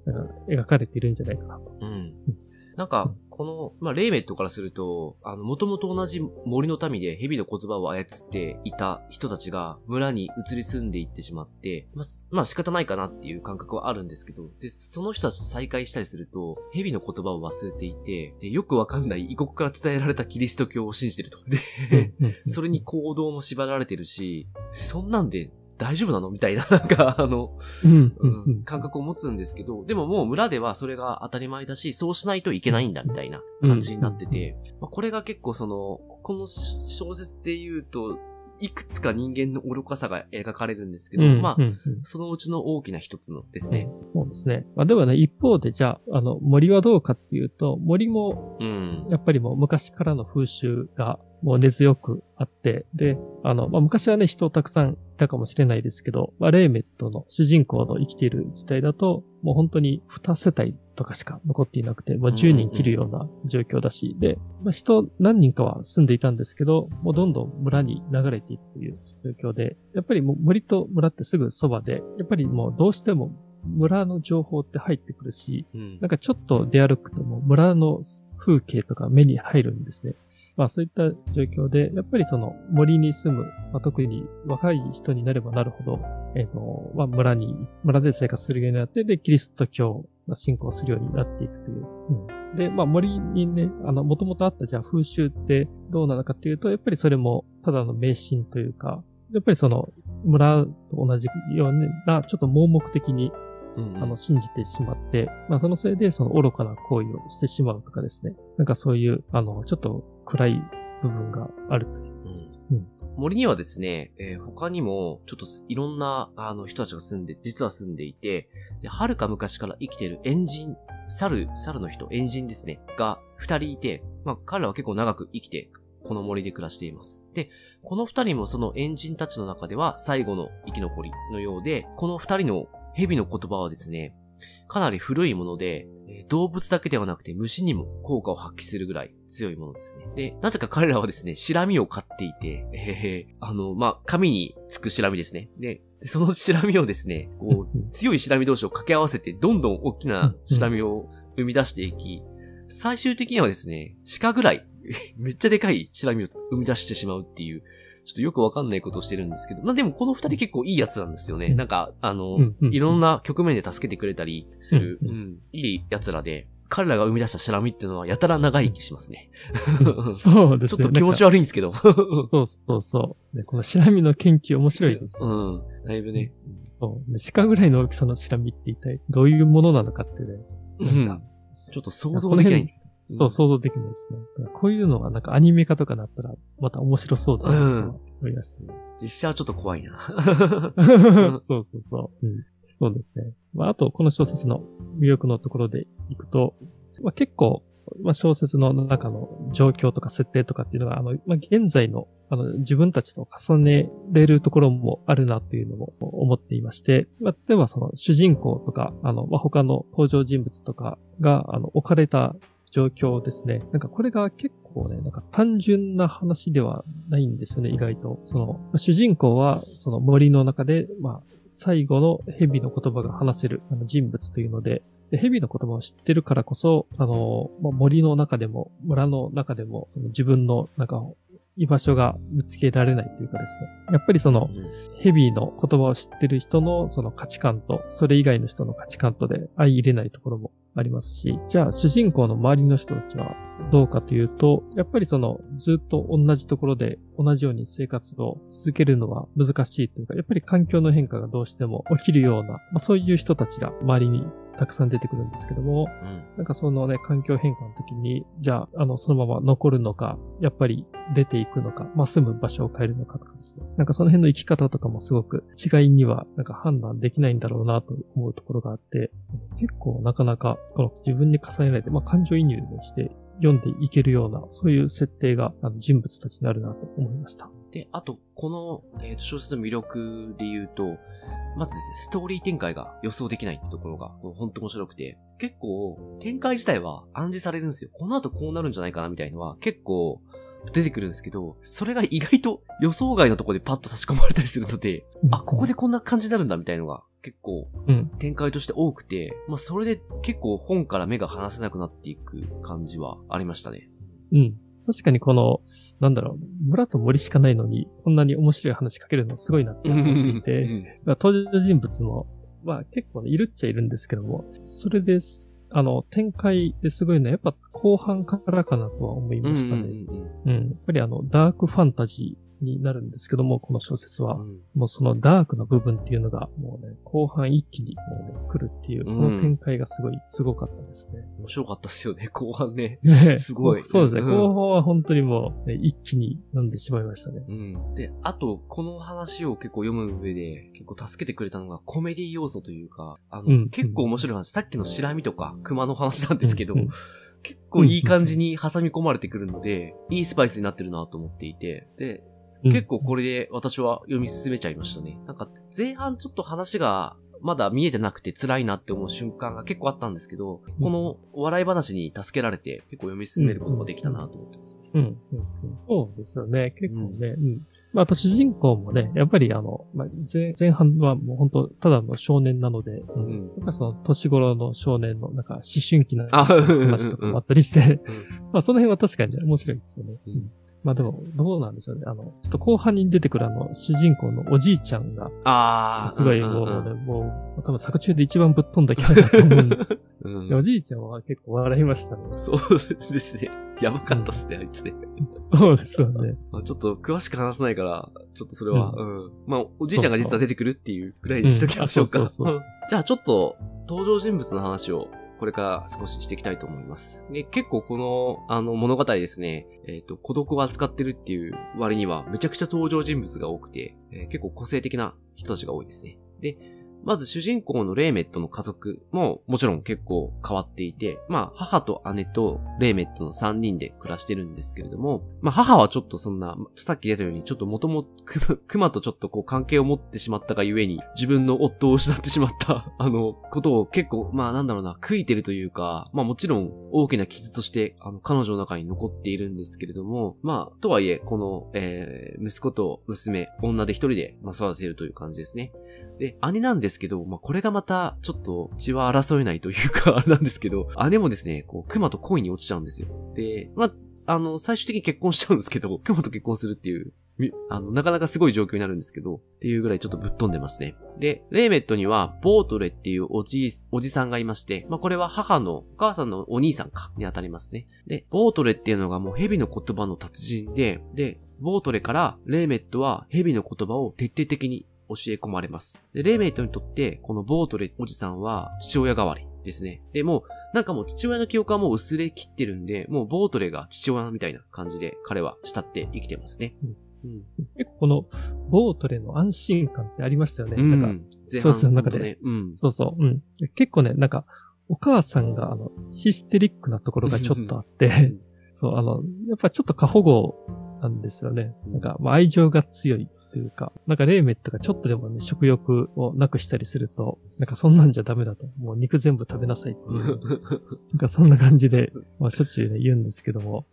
[SPEAKER 2] 描かれているんじゃないかなと。
[SPEAKER 1] うん。うん。なんか、この、まあ、レイメットからすると、あの、もともと同じ森の民で蛇の言葉を操っていた人たちが村に移り住んでいってしまって、まあ、すまあ仕方ないかなっていう感覚はあるんですけど、で、その人たちと再会したりすると、蛇の言葉を忘れていて、で、よくわかんない異国から伝えられたキリスト教を信じてると。で、それに行動も縛られてるし、そんなんで大丈夫なの？みたいな、なんか、あの、
[SPEAKER 2] うん、
[SPEAKER 1] 感覚を持つんですけど、でももう村ではそれが当たり前だし、そうしないといけないんだみたいな感じになってて、まあ、これが結構その、この小説で言うと、いくつか人間の愚かさが描かれるんですけど、
[SPEAKER 2] うん
[SPEAKER 1] まあそのうちの大きな一つのですね。
[SPEAKER 2] そうですね。まあ、ではね、一方でじゃあ、あの、森はどうかっていうと、森も、
[SPEAKER 1] うん。
[SPEAKER 2] やっぱりもう昔からの風習がもう根強くあって、で、あの、まあ、昔はね、人たくさんいたかもしれないですけど、まあ、レイメットの主人公の生きている時代だと、もう本当に2世帯とかしか残っていなくて、もう10人切るような状況だし、で、まあ、人何人かは住んでいたんですけど、もうどんどん村に流れていくという状況で、やっぱりもう森と村ってすぐそばで、やっぱりもうどうしても村の情報って入ってくるし、
[SPEAKER 1] うん
[SPEAKER 2] なんかちょっと出歩くともう村の風景とか目に入るんですね。まあそういった状況で、やっぱりその森に住む、まあ、特に若い人になればなるほど、えっ、と、まあ村に、村で生活するようになって、で、キリスト教が信仰するようになっていくという。うん、で、まあ森にね、あの、もともとあったじゃあ風習ってどうなのかっていうと、やっぱりそれもただの迷信というか、やっぱりその村と同じような、ちょっと盲目的に
[SPEAKER 1] うん
[SPEAKER 2] あの、信じてしまって、まあ、そのせいで、その愚かな行為をしてしまうとかですね。なんかそういう、あの、ちょっと暗い部分がある。
[SPEAKER 1] 森にはですね、えー他にも、ちょっといろんな、あの、人たちが住んで、実は住んでいて、で、遥か昔から生きているエンジン、猿、猿の人、エンジンですね、が二人いて、まあ、彼らは結構長く生きて、この森で暮らしています。で、この二人もそのエンジンたちの中では最後の生き残りのようで、この二人の蛇の言葉はですね、かなり古いもので、動物だけではなくて虫にも効果を発揮するぐらい強いものですね。で、なぜか彼らはですね、シラミを飼っていて、えーあの、まあ、紙につくシラミですね。で、でそのシラミをですね、こう、強いシラミ同士を掛け合わせて、どんどん大きなシラミを生み出していき、最終的にはですね、鹿ぐらい、めっちゃでかいシラミを生み出してしまうっていう、ちょっとよくわかんないことをしてるんですけど、まあでもこの二人結構いいやつなんですよね。
[SPEAKER 2] うん
[SPEAKER 1] なんか、あの、
[SPEAKER 2] うんうん
[SPEAKER 1] いろんな局面で助けてくれたりする、
[SPEAKER 2] う
[SPEAKER 1] うんん、いい奴らで、彼らが生み出したシラミっていうのはやたら長生きしますね。
[SPEAKER 2] そうですね。
[SPEAKER 1] ちょっと気持ち
[SPEAKER 2] 悪い。
[SPEAKER 1] んですけど。
[SPEAKER 2] そうそうそう。ね、このシラミの研究面白いです。
[SPEAKER 1] うん。だいぶね。
[SPEAKER 2] そうね鹿ぐらいの大きさのシラミって一体どういうものなのかってね。
[SPEAKER 1] うん。ちょっと想像できない。
[SPEAKER 2] そう、想像できないですね。だからこういうのがなんかアニメ化とかなったら、また面白そうだなと思いましたね。
[SPEAKER 1] 実写はちょっと怖いな。
[SPEAKER 2] そうそうそう。うん。そうですね。まあ、あと、この小説の魅力のところでいくと、まあ、結構、まあ、小説の中の状況とか設定とかっていうのが、あの、まあ、現在の、あの、自分たちと重ねれるところもあるなっていうのも思っていまして、まあ、例えばその主人公とか、あの、まあ、他の登場人物とかが、あの、置かれた状況ですね。なんかこれが結構ね、なんか単純な話ではないんですよね、意外と。その、主人公はその森の中で、まあ、最後の蛇の言葉が話せる人物というので、で蛇の言葉を知ってるからこそ、あの、まあ、森の中でも、村の中でも、その自分の、なんか、居場所が見つけられないというかですね。やっぱりその、ヘビーの言葉を知ってる人のその価値観と、それ以外の人の価値観とで相入れないところもありますし、じゃあ主人公の周りの人たちはどうかというと、やっぱりそのずっと同じところで同じように生活を続けるのは難しいというか、やっぱり環境の変化がどうしても起きるような、まあ、そういう人たちが周りにたくさん出てくるんですけども、
[SPEAKER 1] うん。
[SPEAKER 2] なんかそのね、環境変化の時に、じゃあ、あの、そのまま残るのか、やっぱり出ていくのか、まあ、住む場所を変えるのかとかですね。なんかその辺の生き方とかもすごく違いには、なんか判断できないんだろうなと思うところがあって、結構なかなか、この自分に重ねないで、まあ、感情移入をして読んでいけるような、そういう設定があの人物たちにあるなと思いました。
[SPEAKER 1] で、あと、この、えーと小説の魅力で言うと、まずですね、ストーリー展開が予想できないってところが、これ本当面白くて、結構、展開自体は暗示されるんですよ。この後こうなるんじゃないかなみたいのは、結構、出てくるんですけど、それが意外と予想外のところでパッと差し込まれたりするので、あ、ここでこんな感じになるんだみたいのが結構
[SPEAKER 2] うん。
[SPEAKER 1] 展開として多くて、まあそれで結構本から目が離せなくなっていく感じはありましたね。
[SPEAKER 2] うん。確かにこの、なんだろう、村と森しかないのに、こんなに面白い話書けるのすごいなって思っていて、まあ登場人物も、まあ結構ね、いるっちゃいるんですけども、それです、あの、展開ですごいのは、やっぱ後半からかなとは思いましたね。うんやっぱりあの、ダークファンタジーになるんですけども、この小説は。
[SPEAKER 1] うん
[SPEAKER 2] もうそのダークな部分っていうのが、もうね、後半一気にもうね、来るっていう、この展開がすごい、すごかったですね。
[SPEAKER 1] 面白かったっすよね、後半ね。
[SPEAKER 2] ね
[SPEAKER 1] すごい
[SPEAKER 2] そうですね。
[SPEAKER 1] うん
[SPEAKER 2] 後半は本当にもう、ね、一気に読んでしまいましたね。
[SPEAKER 1] うん。で、あと、この話を結構読む上で、結構助けてくれたのがコメディ要素というか、あの、
[SPEAKER 2] うん
[SPEAKER 1] 結構面白い話、さっきのシラミとか熊の話なんですけど、結構いい感じに挟み込まれてくるので、いいスパイスになってるなと思っていて、で、
[SPEAKER 2] うん
[SPEAKER 1] 結構これで私は読み進めちゃいましたね。なんか、前半ちょっと話が、まだ見えてなくて辛いなって思う瞬間が結構あったんですけど、この笑い話に助けられて結構読み進めることができたなと思ってますね。
[SPEAKER 2] うん、うん、うん。そうですよね。結構ね。うん。まあ、あと主人公もね、やっぱりあの、まあ、前前半はもう本当ただの少年なので、う。
[SPEAKER 1] うんん。
[SPEAKER 2] なんかその年頃の少年のなんか思春期な
[SPEAKER 1] あ、
[SPEAKER 2] 話とかもあったりして、
[SPEAKER 1] うん
[SPEAKER 2] まあその辺は確かに面白いですよね。
[SPEAKER 1] うん
[SPEAKER 2] まあでも、どうなんでしょうね。あの、ちょっと後半に出てくるあの、主人公のおじいちゃんが、
[SPEAKER 1] ああ。
[SPEAKER 2] すごい
[SPEAKER 1] ん
[SPEAKER 2] もうね、もう、多分作中で一番ぶっ飛んだキャラだと思うんで、
[SPEAKER 1] うん
[SPEAKER 2] でおじいちゃんは結構笑いましたね。
[SPEAKER 1] そうですね。やばかったっすね、あいつね。
[SPEAKER 2] そうですよね。
[SPEAKER 1] まあちょっと詳しく話せないから、ちょっとそれは、うん。まあ、おじいちゃんが実は出てくるっていうぐらいにしときましょうか。じゃあちょっと、登場人物の話を、これから少ししていきたいと思います。で、結構この、あの、物語ですね、えっ、と、孤独を扱ってるっていう割には、めちゃくちゃ登場人物が多くて、えー結構個性的な人たちが多いですね。で、まず主人公のレイメットの家族ももちろん結構変わっていて、まあ母と姉とレイメットの3人で暮らしてるんですけれども、まあ母はちょっとそんな、さっき出たようにちょっともともクマとちょっとこう関係を持ってしまったがゆえに、自分の夫を失ってしまった、あの、ことを結構、まあなんだろうな、悔いてるというか、まあもちろん大きな傷として、あの、彼女の中に残っているんですけれども、まあ、とはいえ、この、えー、息子と娘、女で一人で、まあ育てるという感じですね。で、姉なんですけど、まあ、これがまた、ちょっと血は争えないというか、あれなんですけど、姉もですね、こう、熊と恋に落ちちゃうんですよ。で、まあ、あの、最終的に結婚しちゃうんですけど、熊と結婚するっていう、あの、なかなかすごい状況になるんですけど、っていうぐらいちょっとぶっ飛んでますね。で、レーメットには、ボートレっていうおじい、おじさんがいまして、まあ、これは母の、お母さんのお兄さんか、に当たりますね。で、ボートレっていうのがもう蛇の言葉の達人で、で、ボートレからレーメットは蛇の言葉を徹底的に教え込まれます。で、レイメイトにとって、このボートレおじさんは父親代わりですね。で、もうなんかもう父親の記憶はもう薄れ切ってるんで、もうボートレが父親みたいな感じで彼は慕って生きてますね。
[SPEAKER 2] うん、結構この、ボートレの安心感ってありましたよね。
[SPEAKER 1] うん。
[SPEAKER 2] なんか、
[SPEAKER 1] 前
[SPEAKER 2] そうです
[SPEAKER 1] 半
[SPEAKER 2] ね中で
[SPEAKER 1] ね。うん。
[SPEAKER 2] そうそう、うん。結構ね、なんか、お母さんが、あの、ヒステリックなところがちょっとあって、そう、あの、やっぱちょっと過保護なんですよね。なんか、まあ、愛情が強いというか、なんかレーメットがちょっとでもね、食欲をなくしたりすると、なんかそんなんじゃダメだと。もう肉全部食べなさいっていう。なんかそんな感じで、まあしょっちゅうね、言うんですけども。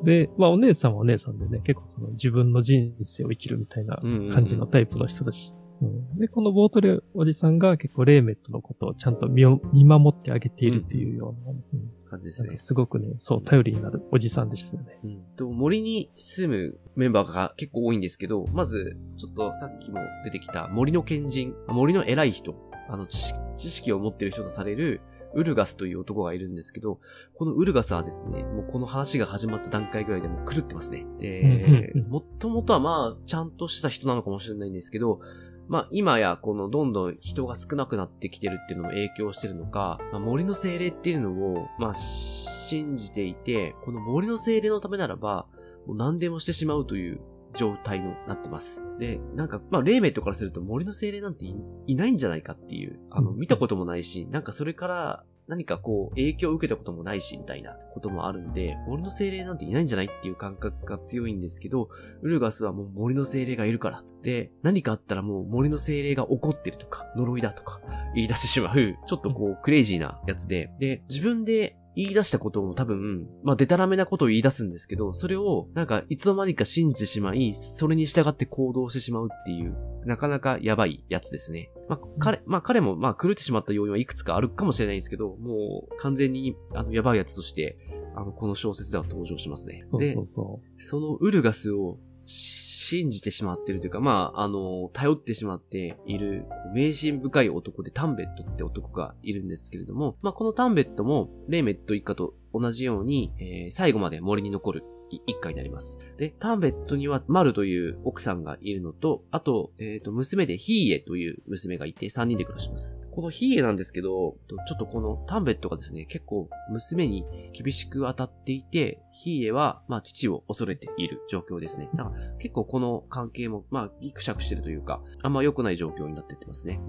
[SPEAKER 2] うん、で、まあお姉さんはお姉さんでね、結構その自分の人生を生きるみたいな感じのタイプの人だし。うん、で、このボートレおじさんが結構レーメットのことをちゃんと見を見守ってあげているっていうような、うん
[SPEAKER 1] 感じですね。
[SPEAKER 2] すごくね、そう、頼りになるおじさんですよね。
[SPEAKER 1] うん。と、森に住むメンバーが結構多いんですけど、まず、ちょっとさっきも出てきた森の賢人、森の偉い人、あの、知識知識を持ってる人とされる、ウルガスという男がいるんですけど、このウルガスはですね、もうこの話が始まった段階ぐらいでもう狂ってますね。でもともとはまあ、ちゃんとした人なのかもしれないんですけど、まあ今やこのどんどん人が少なくなってきてるっていうのも影響してるのか、まあ、森の精霊っていうのを、まあ信じていて、この森の精霊のためならば、もう何でもしてしまうという状態になってます。で、なんか、まあ、霊メットからすると森の精霊なんていいないんじゃないかっていう、あの、
[SPEAKER 2] うん
[SPEAKER 1] 見たこともないし、なんかそれから何かこう、影響を受けたこともないし、みたいなこともあるんで、森の精霊なんていないんじゃないっていう感覚が強いんですけど、ウルガスはもう森の精霊がいるから。で、何かあったらもう森の精霊が怒ってるとか、呪いだとか、言い出してしまう、ちょっとこう、クレイジーなやつで、で、自分で言い出したことを多分、まあ、デタラメなことを言い出すんですけど、それを、なんか、いつの間にか信じてしまい、それに従って行動してしまうっていう、なかなかやばいやつですね。まあ、彼、まあ、彼も、まあ、狂ってしまった要因はいくつかあるかもしれないんですけど、もう、完全に、あの、やばいやつとして、あの、この小説では登場しますね。で
[SPEAKER 2] そうそ、うそ
[SPEAKER 1] そのウルガスをし信じてしまってるというか、まあ、あの、頼ってしまっている、迷信深い男でタンベットって男がいるんですけれども、まあ、このタンベットも、レーメット一家と同じように、えー最後まで森に残る一家になります。で、タンベットにはマルという奥さんがいるのと、あと、えっ、と、娘でヒーエという娘がいて3人で暮らします。このヒーエなんですけど、ちょっとこのタンベットがですね、結構娘に厳しく当たっていて、ヒーエは、まあ、父を恐れている状況ですね。だから、結構この関係も、まあ、ギクシャクしてるというか、あんま良くない状況になってってますね。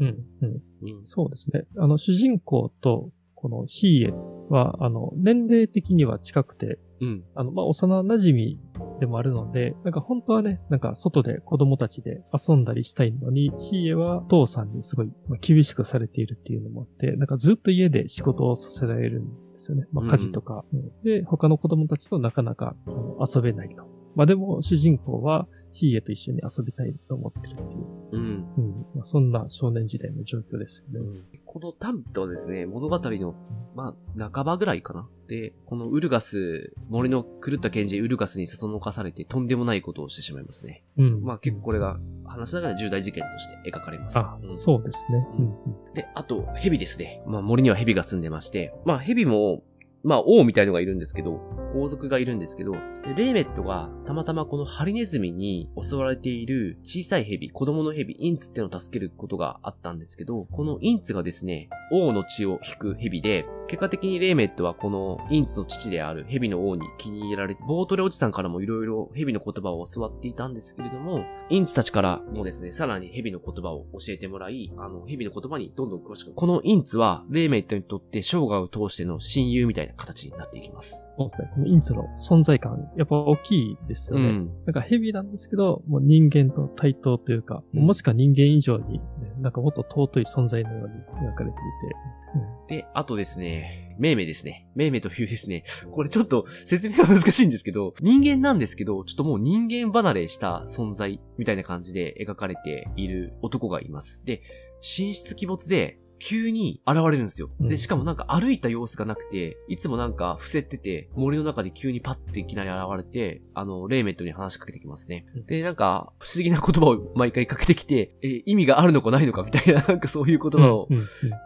[SPEAKER 2] う。うん、うん。
[SPEAKER 1] うん。
[SPEAKER 2] そうですね。あの、主人公と、このヒーエは、あの、年齢的には近くて、
[SPEAKER 1] うん。
[SPEAKER 2] あの、まあ、幼馴染でもあるので、なんか本当はね、なんか外で子供たちで遊んだりしたいのに、ヒーエは父さんにすごいまあ厳しくされているっていうのもあって、なんかずっと家で仕事をさせられるんですよね。まあ、家事とか。うんで、他の子供たちとなかなか遊べないと。まあ、でも主人公はヒーエと一緒に遊びたいと思ってるっていう。
[SPEAKER 1] うん。
[SPEAKER 2] うんまあ、そんな少年時代の状況ですよね。
[SPEAKER 1] このタンベットはですね、物語の、まあ、半ばぐらいかな。で、このウルガス、森の狂った賢治ウルガスにそそのかされてとんでもないことをしてしまいますね。
[SPEAKER 2] うん。
[SPEAKER 1] まあ結構これが話しながら重大事件として描かれます。
[SPEAKER 2] あ、
[SPEAKER 1] うん
[SPEAKER 2] そうですね。
[SPEAKER 1] うん
[SPEAKER 2] うん
[SPEAKER 1] で、あと、蛇ですね。まあ森には蛇が住んでまして、まあ蛇も、まあ王みたいのがいるんですけど、王族がいるんですけど、レーメットがたまたまこのハリネズミに襲われている小さい蛇、子供の蛇、インツってのを助けることがあったんですけど、このインツがですね、王の血を引く蛇で、結果的にレーメットはこのインツの父である蛇の王に気に入られ、ボートレおじさんからもいろいろ蛇の言葉を教わっていたんですけれども、インツたちからもですね、さらに蛇の言葉を教えてもらい、あの、蛇の言葉にどんどん詳しく。このインツは、レーメイトにとって生涯を通しての親友みたいな形になっていきます。
[SPEAKER 2] そうですね。このインツの存在感、やっぱ大きいですよね。
[SPEAKER 1] うん。
[SPEAKER 2] なんかヘビなんですけど、もう人間と対等というか、
[SPEAKER 1] うん
[SPEAKER 2] もしくは人間以上に、ね、なんかもっと尊い存在のように描かれていて、
[SPEAKER 1] で、あとですね、メーメですね。メーメというですね、これちょっと説明が難しいんですけど、人間なんですけど、ちょっともう人間離れした存在みたいな感じで描かれている男がいます。で、神出鬼没で、急に現れるんですよ。で、
[SPEAKER 2] うん
[SPEAKER 1] しかもなんか歩いた様子がなくて、いつもなんか伏せてて、森の中で急にパッていきなり現れて、あの、レーメットに話しかけてきますね
[SPEAKER 2] う。ん
[SPEAKER 1] で、なんか、不思議な言葉を毎回かけてきて、え、意味があるのかないのかみたいな、なんかそういう言葉を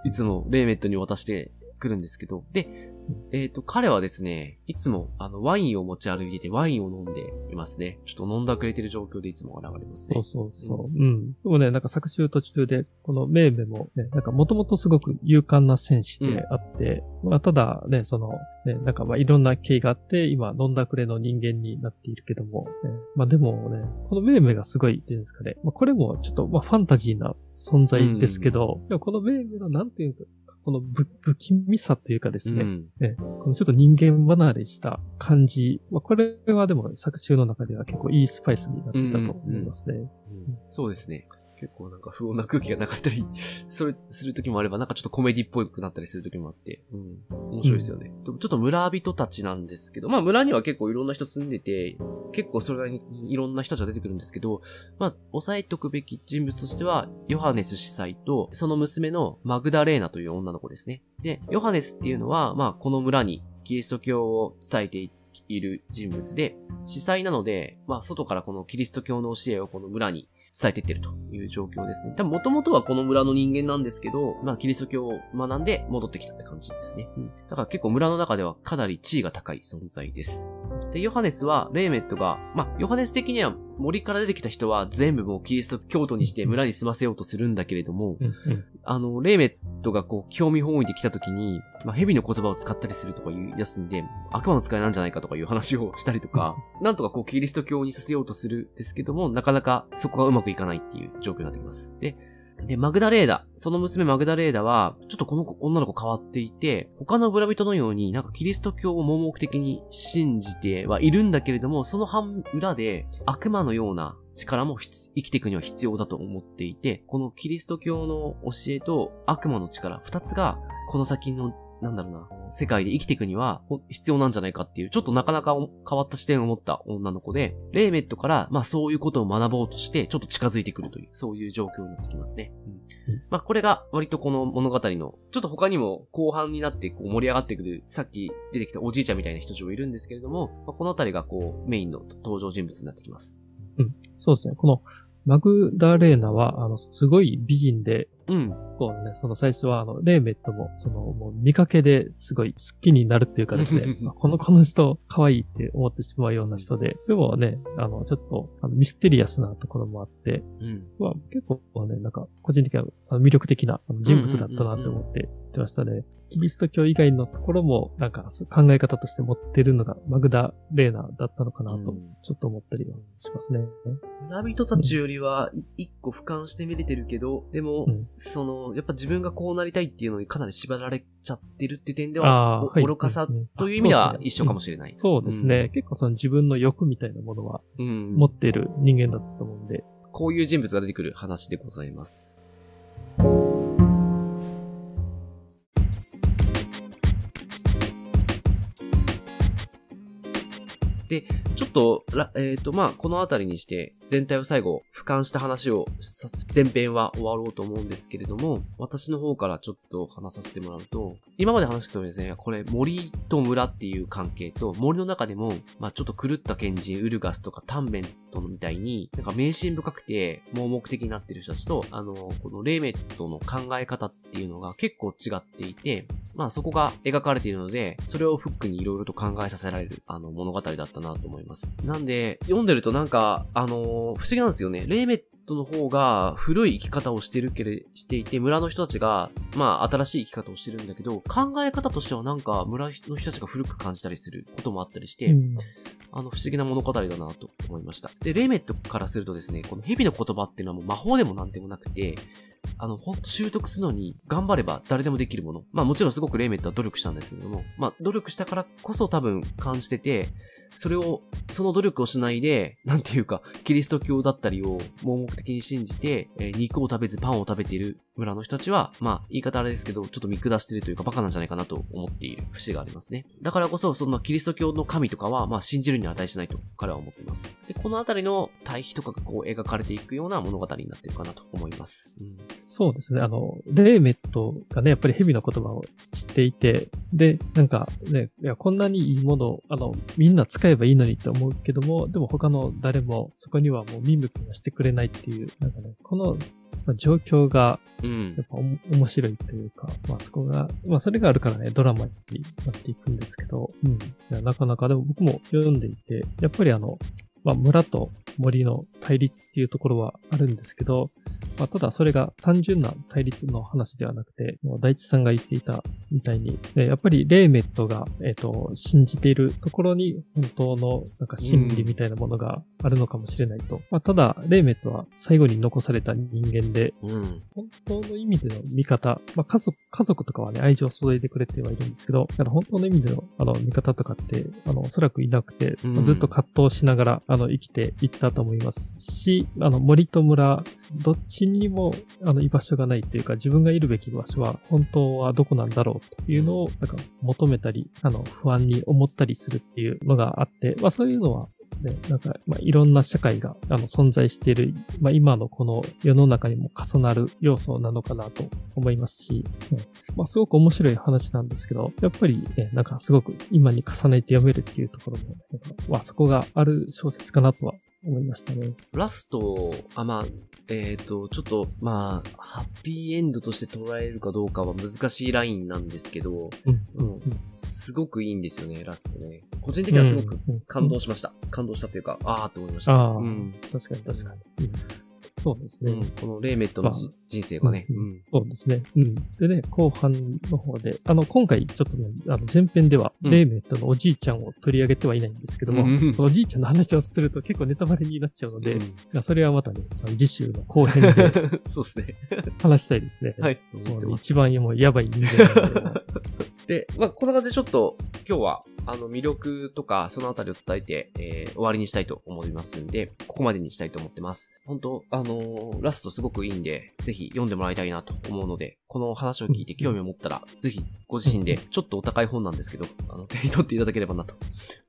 [SPEAKER 1] いつもレーメットに渡してくるんですけど、で、えっ、と、彼はですね、いつも、あの、ワインを持ち歩いてて、ワインを飲んでいますね。ちょっと飲んだくれてる状況でいつも現れますね。
[SPEAKER 2] そうそうそう。うん。でもね、なんか作中途中で、このメイメもね、なんかもともとすごく勇敢な戦士であって、まあただね、その、ね、なんかまあいろんな経緯があって、今飲んだくれの人間になっているけども、ね、まあでもね、このメイメがすごいっていうんですかね、まあこれもちょっとまあファンタジーな存在ですけど、でもこのメイメのなんていうか、この不不気味さというかですね、
[SPEAKER 1] うん。
[SPEAKER 2] ね、このちょっと人間離れした感じ。まあ、これはでも作中の中では結構いいスパイスになってたと思いますね。
[SPEAKER 1] うんそうですね。結構なんか不穏な空気がなかったり、それする時もあれば、なんかちょっとコメディっぽくなったりする時もあって、うん。面白いですよね。でもちょっと村人たちなんですけど、まあ村には結構いろんな人住んでて、結構それなりにいろんな人たちが出てくるんですけど、まあ、押さえておくべき人物としては、ヨハネス司祭と、その娘のマグダレーナという女の子ですね。で、ヨハネスっていうのは、まあ、この村にキリスト教を伝えている人物で、司祭なので、まあ、外からこのキリスト教の教えをこの村に伝えていってるという状況ですね。多分元々はこの村の人間なんですけど、まあキリスト教を学んで戻ってきたって感じですね。うん。だから結構村の中ではかなり地位が高い存在です。で、ヨハネスは、レーメットが、まあ、ヨハネス的には森から出てきた人は全部もうキリスト教徒にして村に住ませようとするんだけれども、あの、レーメットがこう、興味本位で来た時に、まあ、蛇の言葉を使ったりするとか言い出すんで、悪魔の使いなんじゃないかとかいう話をしたりとか、なんとかこう、キリスト教にさせようとするんですけども、なかなかそこがうまくいかないっていう状況になってきます。で、で、マグダレーダ。その娘マグダレーダは、ちょっとこの子女の子変わっていて、他の村人のようになんかキリスト教を盲目的に信じてはいるんだけれども、その半裏で悪魔のような力も生きていくには必要だと思っていて、このキリスト教の教えと悪魔の力、二つがこの先のなんだろうな、世界で生きていくにはほ必要なんじゃないかっていう、ちょっとなかなか変わった視点を持った女の子で、レーメットから、まあそういうことを学ぼうとして、ちょっと近づいてくるという、そういう状況になってきますね。うんまあこれが割とこの物語の、ちょっと他にも後半になってこう盛り上がってくる、さっき出てきたおじいちゃんみたいな人たちもいるんですけれども、まあ、このあたりがこうメインの登場人物になってきます。
[SPEAKER 2] そうですね。このマグダレーナは、あの、すごい美人で、
[SPEAKER 1] うん。
[SPEAKER 2] こうね、その最初は、あの、レーメットも、その、もう見かけですごい好きになるっていうかですね、あこの、この人、可愛いって思ってしまうような人で、でもね、あの、ちょっと、あのミステリアスなところもあって、
[SPEAKER 1] うん。
[SPEAKER 2] まあ、結構ね、なんか、個人的には魅力的な人物だったなって思って言ってましたね。キリスト教以外のところも、なんか、考え方として持ってるのが、マグダレーナだったのかなと
[SPEAKER 1] うん、
[SPEAKER 2] ちょっと思ったりはしますね。
[SPEAKER 1] 村人たちよりは、い一個俯瞰して見れてるけど、でも、
[SPEAKER 2] うん
[SPEAKER 1] その、やっぱ自分がこうなりたいっていうのにかなり縛られちゃってるっていう点で
[SPEAKER 2] あ
[SPEAKER 1] は、
[SPEAKER 2] はい。
[SPEAKER 1] お愚かさ
[SPEAKER 2] うんうん
[SPEAKER 1] という意味では一緒かもしれない。
[SPEAKER 2] そうですね。結構その自分の欲みたいなものは
[SPEAKER 1] うん。
[SPEAKER 2] 持っている人間だったと思うんで。
[SPEAKER 1] こういう人物が出てくる話でございます。で、ちょっと、えっ、と、まあ、このあたりにして、全体を最後、俯瞰した話をさ、前編は終わろうと思うんですけれども、私の方からちょっと話させてもらうと、今まで話した通りですね、これ、森と村っていう関係と、森の中でも、まあ、ちょっと狂った賢人、ウルガスとかタンメントみたいに、なんか迷信深くて、盲目的になってる人たちと、あの、このレーメットの考え方っていうのが結構違っていて、まあそこが描かれているので、それをフックにいろいろと考えさせられる、あの、物語だったなと思います。なんで、読んでるとなんか、あのー不思議なんですよね。レーメットの方が古い生き方をしてるけれ、していて、村の人たちが、まあ新しい生き方をしてるんだけど、考え方としてはなんか村の人たちが古く感じたりすることもあったりして、
[SPEAKER 2] うん
[SPEAKER 1] あの、不思議な物語だなと思いました。で、レイメットからするとですね、この蛇の言葉っていうのはもう魔法でもなんでもなくて、あの、ほんと習得するのに頑張れば誰でもできるもの。まあもちろんすごくレイメットは努力したんですけれども、まあ努力したからこそ多分感じてて、それを、その努力をしないで、なんていうか、キリスト教だったりを盲目的に信じて、えー肉を食べずパンを食べている村の人たちは、まあ、言い方あれですけど、ちょっと見下してるというかバカなんじゃないかなと思っている節がありますね。だからこそ、そんなキリスト教の神とかは、まあ、信じるに値しないと彼は思っています。で、このあたりの対比とかがこう描かれていくような物語になってるかなと思います。うん。
[SPEAKER 2] そうですね。あの、レーメットがね、やっぱり蛇の言葉を知っていて、で、なんかね、いや、こんなにいいものを、あの、みんな使えばいいのにって思うけども、でも他の誰もそこにはもう見向きもしてくれないっていう、なんかね、この、まあ、状況が
[SPEAKER 1] うん
[SPEAKER 2] やっ。ぱおも面白いというか、まあそこが、まあそれがあるからね、ドラマになっていくんですけど、うん。なかなかでも僕も読んでいて、やっぱりあの、まあ村と森の対立っていうところはあるんですけど、まあただそれが単純な対立の話ではなくて、もう大地さんが言っていたみたいに、ねやっぱりレーメットが、えっ、と、信じているところに本当のなんか真理みたいなものがあるのかもしれないと。まあただ、レーメットは最後に残された人間で、
[SPEAKER 1] うん。
[SPEAKER 2] 本当の意味での味方、まあ家族、家族とかはね、愛情を注いでくれてはいるんですけど、だから本当の意味での、あの、味方とかって、あの、おそらくいなくて、
[SPEAKER 1] うん
[SPEAKER 2] まあずっと葛藤しながら、あの、生きていったと思いますし、あの、森と村、どっちにも、あの、居場所がないというか、自分がいるべき場所は、本当はどこなんだろうというのを、なんか、求めたり、あの、不安に思ったりするっていうのがあって、まあそういうのは、ね、なんか、まあ、いろんな社会が、あの、存在している、まあ、今のこの世の中にも重なる要素なのかなと思いますし、ねまあ、すごく面白い話なんですけど、やっぱり、ね、なんかすごく今に重ねて読めるっていうところも、まあ、そこがある小説かなとは思いましたね。
[SPEAKER 1] ラスト、あ、まあ、えっ、と、ちょっと、まあ、ハッピーエンドとして捉えるかどうかは難しいラインなんですけど、
[SPEAKER 2] うん。
[SPEAKER 1] うん、すごくいいんですよね、ラストね。個人的にはすごく
[SPEAKER 2] うん
[SPEAKER 1] 感動しました。感動したというか、あーって思いました。
[SPEAKER 2] ああ
[SPEAKER 1] うん。
[SPEAKER 2] 確かに確かに。うんそうですね。
[SPEAKER 1] うん、このレーメットのじ、
[SPEAKER 2] まあ
[SPEAKER 1] 人生がね、
[SPEAKER 2] う
[SPEAKER 1] うんん。
[SPEAKER 2] そうですね。うん。でね、後半の方で、あの、今回ちょっとね、あの、前編では、
[SPEAKER 1] うん
[SPEAKER 2] レーメットのおじいちゃんを取り上げてはいないんですけども、
[SPEAKER 1] うん
[SPEAKER 2] おじいちゃんの話をすると結構ネタバレになっちゃうので、
[SPEAKER 1] うん
[SPEAKER 2] それはまたね、あの次週の後編で
[SPEAKER 1] そうですね。
[SPEAKER 2] 話したいですね。
[SPEAKER 1] はい。
[SPEAKER 2] 一番もうやばい人間なんで
[SPEAKER 1] で、まあ、こんな感じでちょっと、今日は、あの、魅力とか、そのあたりを伝えて、えー終わりにしたいと思いますんで、ここまでにしたいと思ってます。本当あのーラストすごくいいんで、ぜひ読んでもらいたいなと思うので、この話を聞いて興味を持ったら、ぜひ、ご自身で、ちょっとお高い本なんですけど、あの、手に取っていただければなと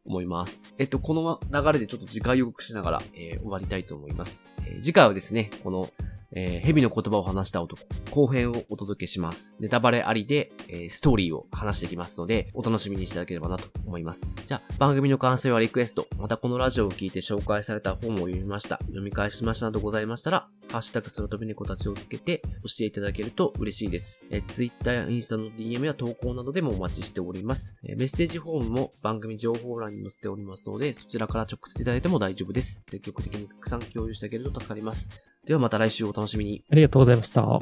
[SPEAKER 1] 思います。えっと、この流れでちょっと次回予告しながら、えー終わりたいと思います。えー次回はですね、この、えー蛇の言葉を話した男、後編をお届けします。ネタバレありで、えーストーリーを話していきますので、お楽しみにしていただければなと思います。じゃあ、番組の感想やリクエスト、またこのラジオを聞いて紹介された本を読みました、読み返しましたなどございましたら、ハッシュタグその飛び猫たちをつけて、教えていただけると嬉しいです。えー、Twitter やインスタの DM や投稿などでもお待ちしております。えーメッセージフォームも番組情報欄に載せておりますので、そちらから直接いただいても大丈夫です。積極的にたくさん共有してあげると助かります。ではまた来週お楽しみに。
[SPEAKER 2] ありがとうございました。